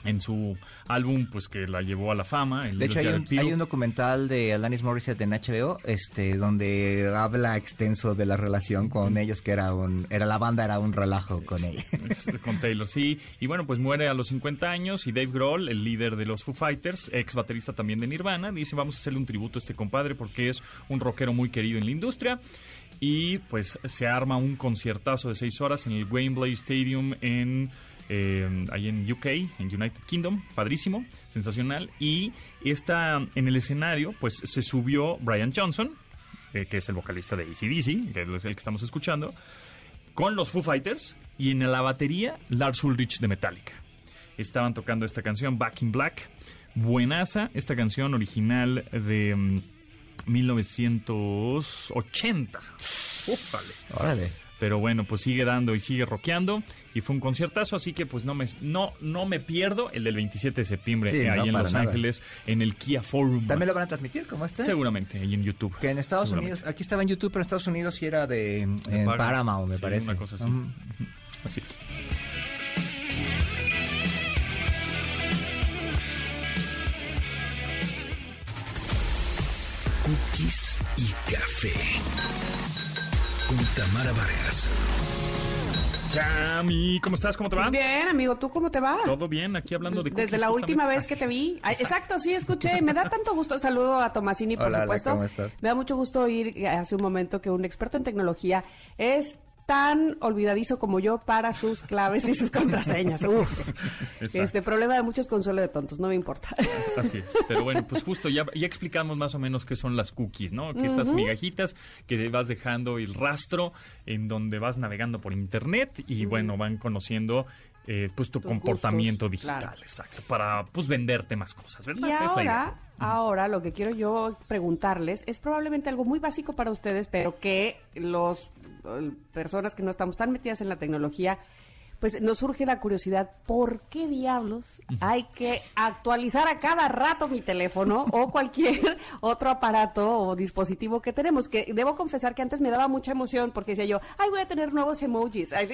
en su álbum, pues que la llevó a la fama. El De hecho, hay un documental de Alanis Morissette en HBO, este, donde habla extenso de la relación con ellos, que era un, era la banda, era un relajo con ella. con Taylor, sí. Y bueno, pues muere a los 50 años y Dave Grohl, el líder de los Foo Fighters, ex baterista también de Nirvana, dice vamos a hacerle un tributo a este compadre porque es un rockero muy querido en la industria. Y pues se arma un conciertazo de seis horas en el Wembley Stadium en... eh, ahí en UK, en United Kingdom, padrísimo, sensacional. Y está en el escenario, pues se subió Brian Johnson, eh, que es el vocalista de ACDC, que es el que estamos escuchando, con los Foo Fighters y en la batería Lars Ulrich de Metallica. Estaban tocando esta canción Back in Black, buenaza, esta canción original de mm, 1980. Ufale. Órale. Pero bueno, pues sigue dando y sigue rockeando y fue un conciertazo, así que pues no me no no me pierdo el del 27 de septiembre Sí, eh, ahí no, en Los nada. Ángeles en el Kia Forum. ¿También lo van a transmitir como este? Seguramente ahí en YouTube. Que en Estados. Unidos, aquí estaba en YouTube, pero en Estados Unidos sí era de, en Paramount. Paramount, me Sí, parece. una cosa así. Así es. Cookies y café. Con Tamara Vargas. Chami, ¿cómo estás? ¿Cómo te va? Bien, amigo, ¿tú cómo te va? Todo bien, aquí hablando de cookies. Desde la última justamente. vez que te vi. Ay, exacto, sí, escuché. Me da tanto gusto. Saludo a Tomasini, por Hola, supuesto. ¿cómo estás? Me da mucho gusto oír hace un momento que un experto en tecnología es tan olvidadizo como yo para sus claves y sus contraseñas. Uf. Exacto. Este problema de muchos consuelo de tontos, no me importa. Así es. Pero bueno, pues justo ya, ya explicamos más o menos qué son las cookies, ¿no? Que estas migajitas que vas dejando el rastro en donde vas navegando por internet y bueno, van conociendo eh, pues tu Tus comportamiento gustos, digital, claro. exacto, para pues venderte más cosas, ¿verdad? Y Es la idea. ahora, ahora lo que quiero yo preguntarles es probablemente algo muy básico para ustedes, pero que los personas que no estamos tan metidas en la tecnología, pues nos surge la curiosidad, ¿por qué diablos hay que actualizar a cada rato mi teléfono o cualquier otro aparato o dispositivo que tenemos? Que debo confesar que antes me daba mucha emoción porque decía yo, ay, voy a tener nuevos emojis.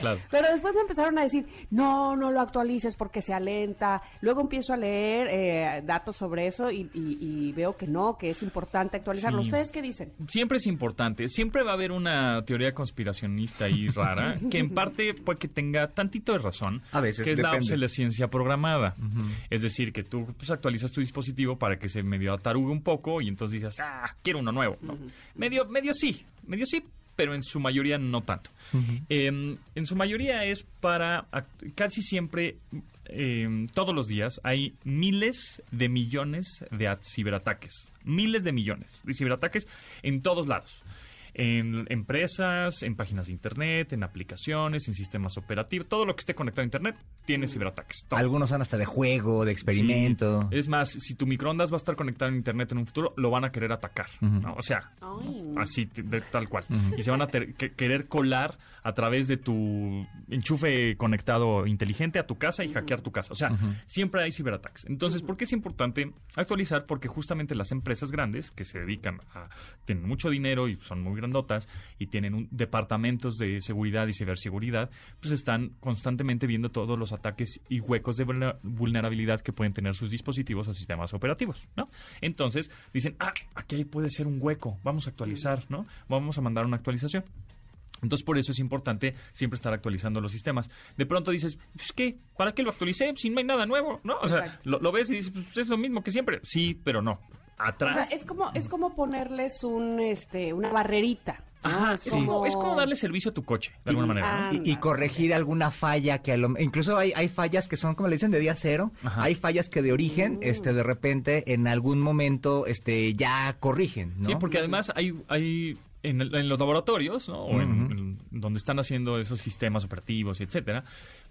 Claro. Pero después me empezaron a decir, no, no lo actualices porque se alenta. Luego empiezo a leer eh, datos sobre eso y, y- y veo que no, que es importante actualizarlo. Sí. ¿Ustedes qué dicen? Siempre es importante, siempre va a haber una teoría conspiracionista ahí rara, que en parte puede que tenga tantito de razón, A veces, que es la obsolescencia programada. Es decir, que tú pues, actualizas tu dispositivo para que se medio atarugue un poco y entonces dices, ah, quiero uno nuevo. ¿no? Medio, medio sí, medio sí, pero en su mayoría no tanto. Em, en su mayoría es para, casi siempre, em, todos los días, hay miles de millones de at- ciberataques. Miles de millones de ciberataques en todos lados. En empresas, en páginas de internet, en aplicaciones, en sistemas operativos, todo lo que esté conectado a internet tiene ciberataques. todo. Algunos son hasta de juego, de experimento. Sí. Es más, si tu microondas va a estar conectado a internet en un futuro, lo van a querer atacar. ¿no? O sea, así, de, tal cual. Y se van a ter- que- querer colar a través de tu enchufe conectado inteligente a tu casa y hackear tu casa. O sea, siempre hay ciberataques. Entonces, ¿por qué es importante actualizar? Porque justamente las empresas grandes que se dedican a... tienen mucho dinero y son muy grandotas y tienen un- departamentos de seguridad y ciberseguridad, pues están constantemente viendo todos los ataques y huecos de vulner- vulnerabilidad que pueden tener sus dispositivos o sistemas operativos, ¿no? Entonces dicen, ah, aquí puede ser un hueco, vamos a actualizar, ¿no? Vamos a mandar una actualización. Entonces, por eso es importante siempre estar actualizando los sistemas. De pronto dices, pues, ¿qué? ¿Para qué lo actualicé? Si no hay nada nuevo, ¿no? O sea, lo, lo ves y dices, pues es lo mismo que siempre. Sí, pero no. O Atrás. sea, es como, es como ponerles un, este, una barrerita. Ajá, Es como, es como darle servicio a tu coche, de alguna manera, ¿no? Y, y corregir alguna falla que a lo, incluso hay, hay fallas que son como le dicen de día cero Ajá. hay fallas que de origen este de repente en algún momento este ya corrigen ¿no? Sí, porque además hay, hay en, el- en los laboratorios, ¿no? O en, en donde están haciendo esos sistemas operativos, y etcétera,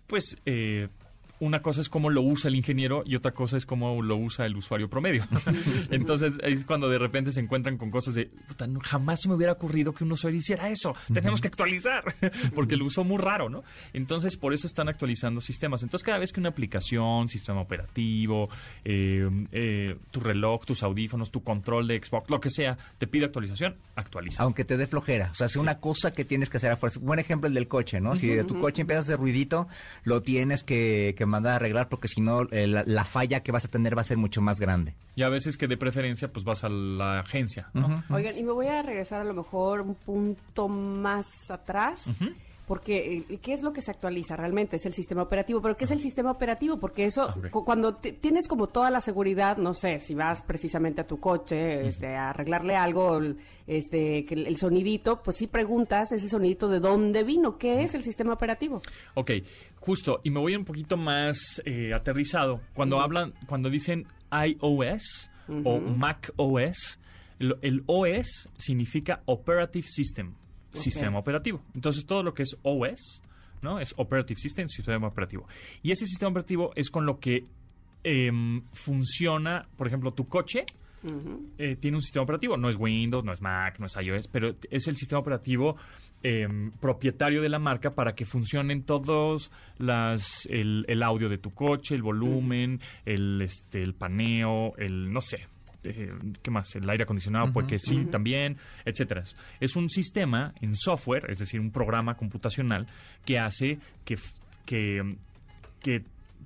pues eh, una cosa es cómo lo usa el ingeniero y otra cosa es cómo lo usa el usuario promedio. Entonces es cuando de repente se encuentran con cosas de, puta, no, jamás se me hubiera ocurrido que un usuario hiciera eso, tenemos que actualizar, porque lo usó muy raro, ¿no? Entonces por eso están actualizando sistemas. Entonces cada vez que una aplicación, sistema operativo, eh, eh, tu reloj, tus audífonos, tu control de Xbox, lo que sea, te pide actualización, actualiza. aunque te dé flojera. O sea, es una cosa que tienes que hacer a fuerza. Buen ejemplo el del coche, ¿no? Si tu coche empieza a hacer ruidito, lo tienes que, que mandar a arreglar porque si no, eh, la, la falla que vas a tener va a ser mucho más grande. Y a veces que de preferencia, pues vas a la agencia, ¿no? Oigan, y me voy a regresar a lo mejor un punto más atrás. Porque, eh, ¿qué es lo que se actualiza realmente? Es el sistema operativo. ¿Pero qué es el sistema operativo? Porque eso, cu- cuando tienes como toda la seguridad, no sé, si vas precisamente a tu coche este, a arreglarle algo, el- este, que el, el sonidito, pues sí preguntas ese sonidito de dónde vino. ¿Qué es el sistema operativo? Ok, justo, y me voy un poquito más eh, aterrizado. Cuando hablan, cuando dicen iOS o Mac OS, lo- el OS significa Operative System, sistema operativo. Entonces todo lo que es OS, ¿no? Es Operative System, sistema operativo. Y ese sistema operativo es con lo que em, funciona, por ejemplo, tu coche. eh, tiene un sistema operativo. No es Windows, no es Mac, no es iOS, pero es el sistema operativo em, propietario de la marca para que funcionen todos las el, el audio de tu coche, el volumen, el este el paneo, el no sé. Eh, ¿Qué más? El aire acondicionado, pues que sí, también, etcétera. Es un sistema en software, es decir, un programa computacional que hace que, que,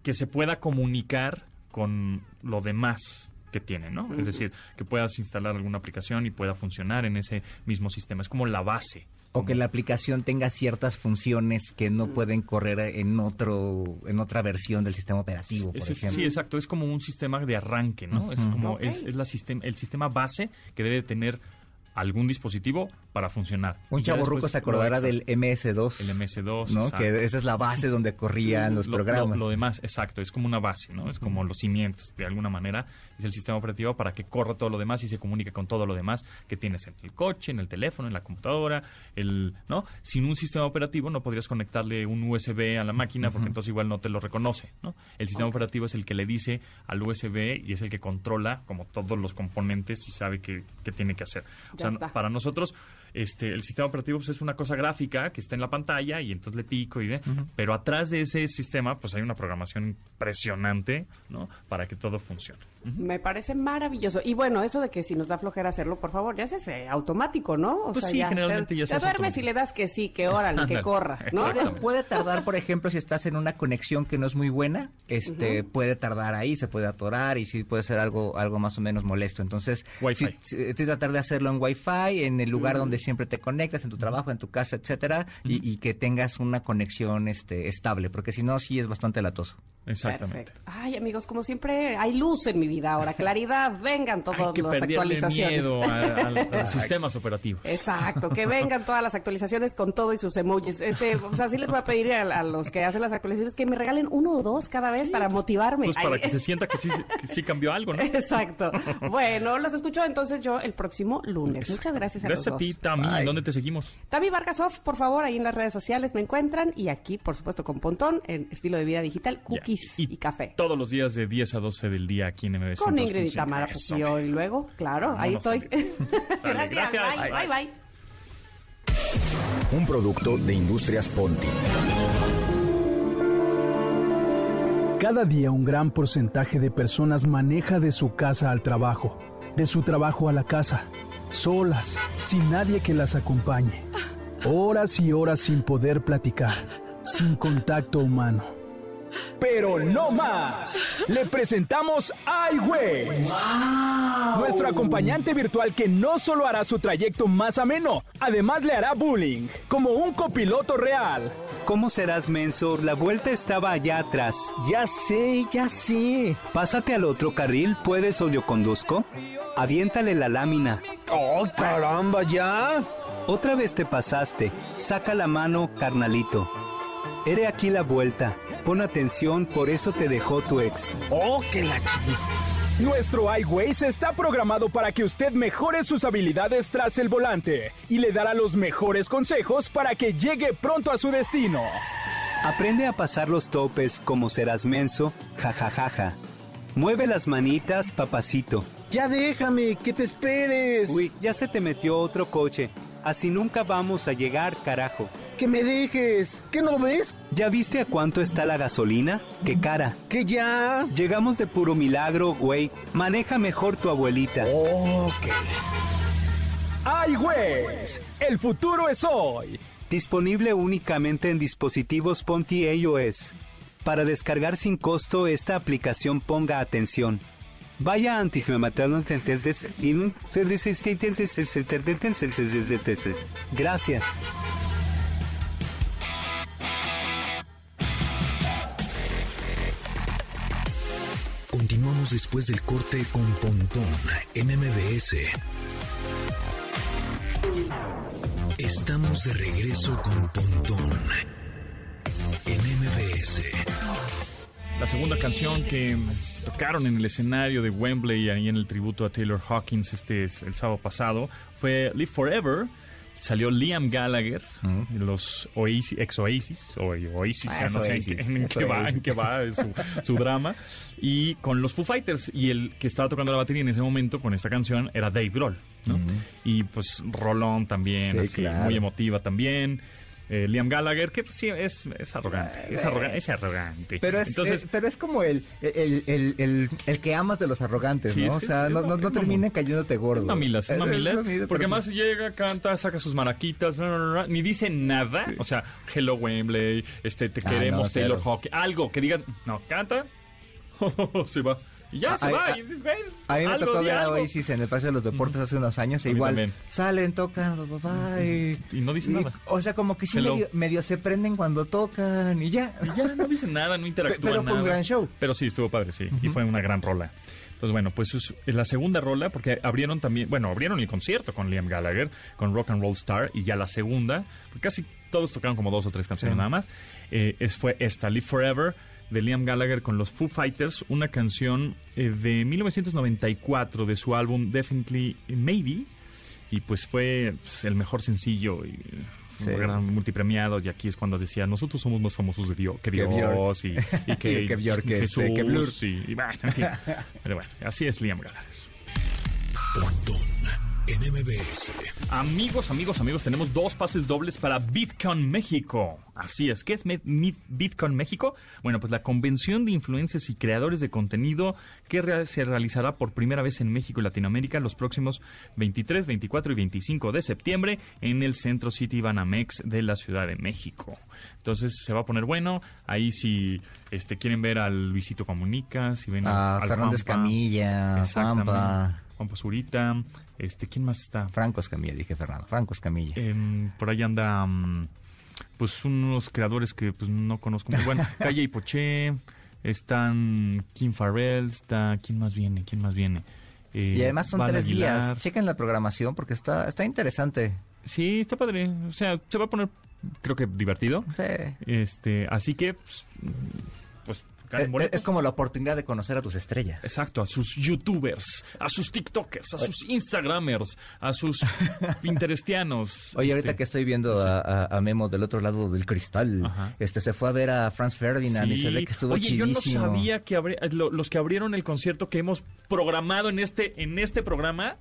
que se pueda comunicar con lo demás que tiene, ¿no? Es decir, que puedas instalar alguna aplicación y pueda funcionar en ese mismo sistema. Es como la base. O que la aplicación tenga ciertas funciones que no pueden correr en otro en otra versión del sistema operativo, por Es- ejemplo. sí, exacto. Es como un sistema de arranque, ¿no? Es como es, es la sistema, el sistema base que debe tener algún dispositivo para funcionar. Un Y ya chavo después ruco se acordará del MS2. El MS2, ¿no? exacto. Que esa es la base donde corrían los Lo- lo- programas. Lo, demás, exacto, es como una base, ¿no? Es como los cimientos, de alguna manera, es el sistema operativo para que corra todo lo demás y se comunique con todo lo demás que tienes en el coche, en el teléfono, en la computadora, el, ¿no? Sin un sistema operativo no podrías conectarle un USB a la máquina porque entonces igual no te lo reconoce, ¿no? El sistema operativo es el que le dice al USB y es el que controla como todos los componentes y sabe qué, qué tiene que hacer. O sea, está. para nosotros este, el sistema operativo pues, es una cosa gráfica que está en la pantalla y entonces le pico y ve, pero atrás de ese sistema pues hay una programación impresionante, ¿no? Para que todo funcione. Me parece maravilloso. Y bueno, eso de que si nos da flojera hacerlo, por favor, ya se hace automático, ¿no? O Pues sí, generalmente te, ya se te hace duermes automático. y le das que sí, que órale, que corra, ¿no? Puede tardar, por ejemplo, si estás en una conexión que no es muy buena, este, puede tardar ahí, se puede atorar y sí puede ser algo, algo más o menos molesto. Entonces, Wi-Fi. sí, sí, sí tratar de hacerlo en Wi-Fi, en el lugar donde siempre te conectas, en tu trabajo, en tu casa, etcétera, y, y que tengas una conexión, este, estable, porque si no, sí es bastante latoso. Exactamente. Perfecto. Ay, amigos, como siempre, hay luz en mi vida ahora, claridad, vengan todas las actualizaciones. miedo a, a- a los sistemas operativos. Exacto, que vengan todas las actualizaciones con todo y sus emojis. Este, o sea, sí les voy a pedir a, a los que hacen las actualizaciones que me regalen uno o dos cada vez para motivarme. Pues para Ay, que se sienta que sí, que sí cambió algo, ¿no? Exacto. Bueno, los escucho entonces yo el próximo lunes. Muchas gracias a Gracias a los ti, dos. Tami. Bye. ¿Dónde te seguimos? Tami Vargasov, por favor, ahí en las redes sociales me encuentran y aquí, por supuesto, con Pontón, en estilo de vida digital, cookies y, café. Todos los días de 10 a 12 del día aquí en Con Ingrid y 102.5. Tamara, pues y luego, claro, ahí estoy. Gracias. Bye, bye, Bye. bye. Un producto de Industrias Ponti. Cada día un gran porcentaje de personas maneja de su casa al trabajo, de su trabajo a la casa, solas, sin nadie que las acompañe. Horas y horas sin poder platicar, sin contacto humano. Pero no más. Le presentamos iWays. Nuestro acompañante virtual que no solo hará su trayecto más ameno, además le hará bullying, como un copiloto real. ¿Cómo serás menso? La vuelta estaba allá atrás. Ya sé, ya sé. Pásate al otro carril, ¿puedes o yo conduzco? Aviéntale la lámina. ¡Oh, caramba, ya! Otra vez te pasaste. Saca la mano, carnalito. Here aquí la vuelta. Pon atención, por eso te dejó tu ex. ¡Oh, que la. Nuestro iWays está programado para que usted mejore sus habilidades tras el volante y le dará los mejores consejos para que llegue pronto a su destino. Aprende a pasar los topes como serás menso, jajajaja. Mueve las manitas, papacito. Ya déjame, que te esperes. Uy, ya se te metió otro coche. Así nunca vamos a llegar, carajo. Que me dejes. ¿Qué no ves? ¿Ya viste a cuánto está la gasolina? ¡Qué cara! Que ya. Llegamos de puro milagro, güey. Maneja mejor tu abuelita. Oh, que... iWays, el futuro es hoy. Disponible únicamente en dispositivos Ponti iOS. Para descargar sin costo esta aplicación ponga atención. Vaya a Gracias. Después del corte con Pontón en MBS. Estamos de regreso con Pontón en MBS. La segunda canción que tocaron en el escenario de Wembley, ahí en el tributo a Taylor Hawkins este el sábado pasado, fue Live Forever. Salió Liam Gallagher, los Oasis, ex Oasis, o Oasis, Ah, ya no sé en Oasis, qué, en es qué va, en qué va su, su drama, y con los Foo Fighters. Y el que estaba tocando la batería en ese momento con esta canción era Dave Grohl, ¿no? Y pues Rolón también, Sí, así, claro. muy emotiva también. Eh, Liam Gallagher, que pues, sí, es, es arrogante, es arrogante, es arrogante. Pero es, Entonces, eh, pero es como el, el, el, el, el que amas de los arrogantes, Sí, ¿no? o sea, no, no, terminen cayéndote gordo. Mamilas, Es- mamilas. porque pero además llega, canta, saca sus maraquitas, no, no, no, ni dice nada. O sea, Hello Wembley, este, te Ah, queremos. Taylor Hawkins, algo que digan, no, canta, se va. Y ya se va. y dices, "Güey, A mí me tocó ver a algo". Oasis en el Parque de los Deportes hace unos años e igual salen, tocan, y, no dicen nada. O sea, como que sí medio, se prenden cuando tocan y ya. Y ya no dicen nada, no interactúan Pero fue un gran show. Pero sí, estuvo padre, sí. Y fue una gran rola. Entonces, bueno, pues es la segunda rola, porque abrieron también, bueno, abrieron el concierto con Liam Gallagher, con Rock and Roll Star, y ya la segunda, porque casi todos tocaron como dos o tres canciones Sí. nada más, eh, es, fue esta, Live Forever, de Liam Gallagher con los Foo Fighters, una canción eh, de 1994 de su álbum Definitely Maybe, y pues fue pues, el mejor sencillo y fue Sí. un gran multipremiado y aquí es cuando decía nosotros somos más famosos de Dios, que Que Dios y, y que, Que que Jesús este, que Blur. y, y bueno, en fin. pero bueno así es Liam Gallagher en MBS. Amigos, amigos, amigos, tenemos dos pases dobles para VidCon México. Así es. ¿Qué es VidCon México? Bueno, pues la convención de influencers y creadores de contenido que se realizará por primera vez en México y Latinoamérica los próximos 23, 24 y 25 de septiembre en el Centro City Banamex de la Ciudad de México. Entonces se va a poner bueno. Ahí si este, quieren ver al Luisito Comunica, si ven A al, al Fernández Juanpa. Camilla. Juanpa. Juanpa Zurita. Este, ¿Quién más está? Franco Escamilla, dije Fernando. Franco Escamilla. Em, por ahí anda, mm, pues, unos creadores que pues no conozco muy bueno. Calle y Poché, están Kim Farrell, está... ¿Quién más viene? ¿Quién más viene? Eh, y además son Val tres Aguilar. días. Chequen la programación porque está, está interesante. Sí, está padre. O sea, se va a poner, creo que divertido. Sí. Este, así que, pues, pues ganen Es, boletos. es como la oportunidad de conocer a tus estrellas. Exacto, a sus youtubers, a sus tiktokers, a sus instagramers, a sus pinterestianos. Oye, ahorita Este, que estoy viendo a, a- a Memo del otro lado del cristal, Ajá. este se fue a ver a Franz Ferdinand y se ve que estuvo Oye, chidísimo. yo no sabía que abri- lo- los que abrieron el concierto que hemos programado en este, en este programa,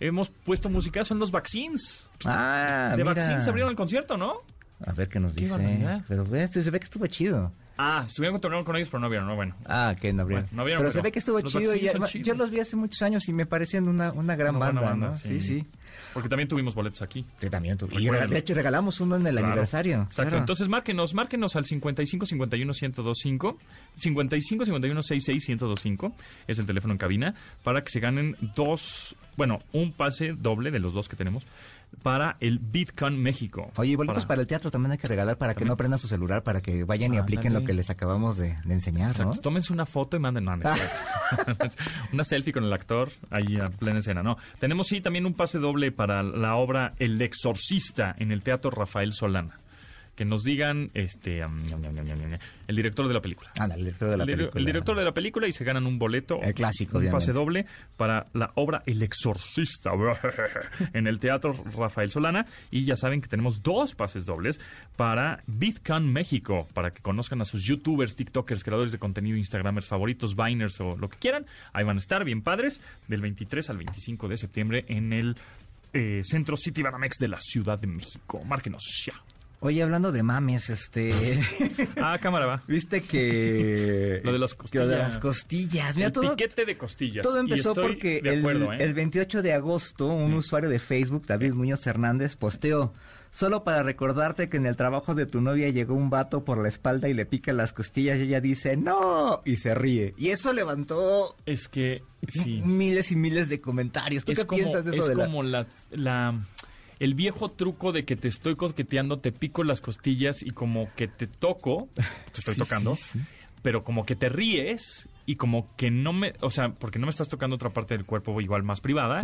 hemos puesto música, son los Vaccines. Ah, de mira. Vaccines abrieron el concierto, ¿no? A ver qué nos Qué dice. barbaridad. Pero ve, este se ve que estuvo chido. Ah, estuvieron cotorreando con ellos, pero no vieron, no, bueno. Ah, que no abrieron. Bueno, no vieron, pero se pero ve que estuvo chido. Y yo los vi hace muchos años y me parecían una, una gran Una banda, banda, ¿no? Sí, sí. Porque también tuvimos boletos aquí. Sí, también tu- Y de hecho regalamos uno en el Claro. aniversario. Exacto. claro. Entonces, márquenos, márquenos al 55 51 1025, 55 51 66 1025, es el teléfono en cabina, para que se ganen dos, bueno, un pase doble de los dos que tenemos para el Bitcoin México. Oye, boletos Para- para... el teatro también hay que regalar para que no prendan su celular, para que vayan y apliquen Ándale. lo que les acabamos de, de enseñar, Exacto. ¿no? Tómense una foto y manden. Cierto. una selfie con el actor ahí a plena escena. No. Tenemos sí también un pase doble para la obra El Exorcista en el Teatro Rafael Solana. Que nos digan este el director de la película. Ah, el director de la el, película. el director de la película y se ganan un boleto. El clásico, Un obviamente. pase doble para la obra El Exorcista en el Teatro Rafael Solana. Y ya saben que tenemos dos pases dobles para BitCon México, para que conozcan a sus youtubers, tiktokers, creadores de contenido, instagramers favoritos, Viners o lo que quieran. Ahí van a estar bien padres del 23 al 25 de septiembre en el eh, Centro City Banamex de la Ciudad de México. Márquenos ya. Oye, hablando de mames, este... Ah, cámara va. Viste que... Lo de las que Lo de las costillas. costillas. Mira, el todo, piquete de costillas. todo empezó porque el, ¿eh? el 28 de agosto un usuario de Facebook, David Muñoz Hernández, posteó... Solo para recordarte que en el trabajo de tu novia llegó un vato por la espalda y le pica las costillas y ella dice ¡No! y se ríe. Y eso levantó Es que sí. miles y miles de comentarios. ¿Tú es qué como, piensas de eso es de la- como la, la- el viejo truco de que te estoy coqueteando, te pico las costillas y como que te toco, te estoy Sí, tocando, sí, sí. pero como que te ríes y como que no me, o sea, porque no me estás tocando otra parte del cuerpo igual más privada,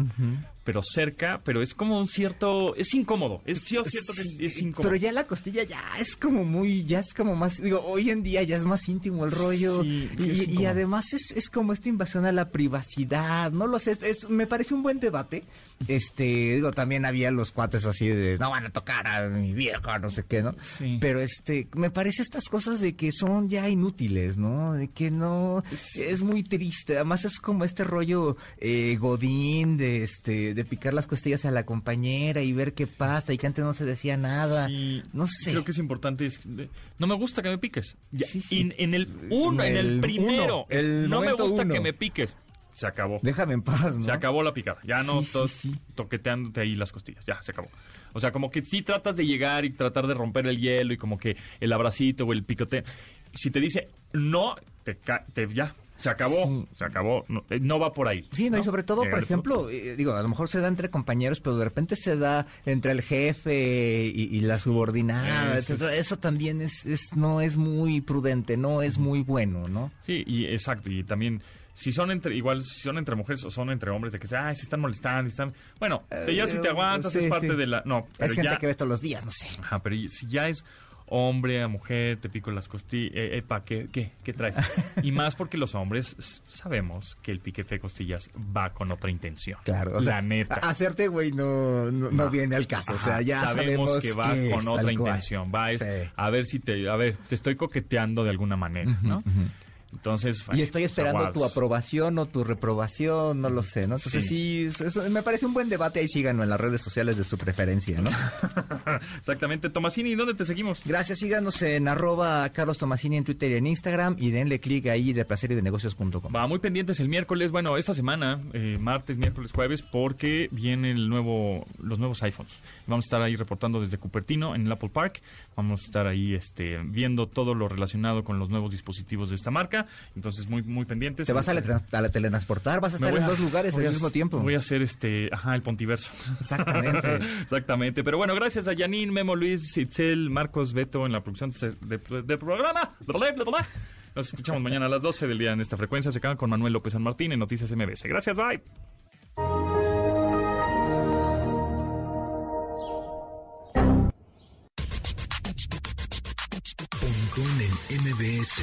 pero cerca, pero es como un cierto, es incómodo, es cierto que es, incómodo. Pero ya la costilla ya es como muy, ya es como más, digo, hoy en día ya es más íntimo el rollo. Sí, y, además es, es como esta invasión a la privacidad, no lo sé, es- es- me parece un buen debate. Este, digo, también había los cuates así de, no van a tocar a mi vieja, no sé qué, ¿no? Sí. Pero este, me parece estas cosas de que son ya inútiles, ¿no? De que no, es muy triste. Además es como este rollo eh, godín de, este, de picar las costillas a la compañera y ver qué pasa y que antes no se decía nada. Sí, no sé. Creo que es importante. es- no me gusta que me piques. Ya, Sí, sí. En, en el uno, en el, primero. uno, el no me gusta uno. que me piques. Se acabó. Déjame en paz, ¿no? Se acabó la picada. Ya no Sí, sí, estás sí. toqueteándote ahí las costillas. Ya, se acabó. O sea, como que sí tratas de llegar y tratar de romper el hielo y como que el abracito o el picote. Si te dice no, te, ca- te- ya. Se acabó. Se acabó. No, eh, no va por ahí. Sí, no, y sobre todo, por Llegarle ejemplo, eh, digo, a lo mejor se da entre compañeros, pero de repente se da entre el jefe y, y la subordinada. Eso Eso, eso también es, es, no es muy prudente, no es muy bueno, ¿no? Sí, y exacto. Y también si son entre, igual, si son entre mujeres o son entre hombres, de que ay, se están molestando, están, bueno, te- ya si te Eh, aguantas sí, es parte sí. de la, no, pero es gente ya, que ves todos los días, no sé. ajá, pero si ya es hombre a mujer, te pico las costillas, eh, epa, ¿qué, qué, qué traes? y más porque los hombres sabemos que el piquete de costillas va con otra intención. Claro, o la sea, neta. hacerte, güey, no, no, no viene al caso. o sea, ya sabemos, sabemos, que va con otra intención. Va es Sí. a ver si te, a ver, te estoy coqueteando de alguna manera, ¿no? Entonces, Y estoy esperando tu aprobación o tu reprobación, no lo sé, ¿no? Entonces sí, eso me parece un buen debate, ahí síganlo en las redes sociales de su preferencia, ¿no? Exactamente, Tomasini, ¿dónde te seguimos? Gracias, síganos en arroba Carlos Tomasini en Twitter y en Instagram y denle clic ahí de placer y de negocios.com. Va muy pendientes el miércoles, bueno, esta semana, eh, martes, miércoles, jueves, porque viene el nuevo, los nuevos iPhones. Vamos a estar ahí reportando desde Cupertino en el Apple Park. Vamos a estar ahí este, viendo todo lo relacionado con los nuevos dispositivos de esta marca. Entonces, muy, muy pendientes. ¿Te vas a, la, a la teletransportar? ¿Vas a estar en a- dos lugares al a- mismo tiempo? Voy a hacer este, ajá, el Pontiverso. Exactamente. Exactamente. Pero bueno, gracias a Janine, Memo, Luis, Itzel, Marcos, Beto en la producción de- programa. Nos escuchamos mañana a las 12 del día en esta frecuencia. Se quedan con Manuel López San Martín en Noticias MBS. Gracias, bye. Pontón en MBS.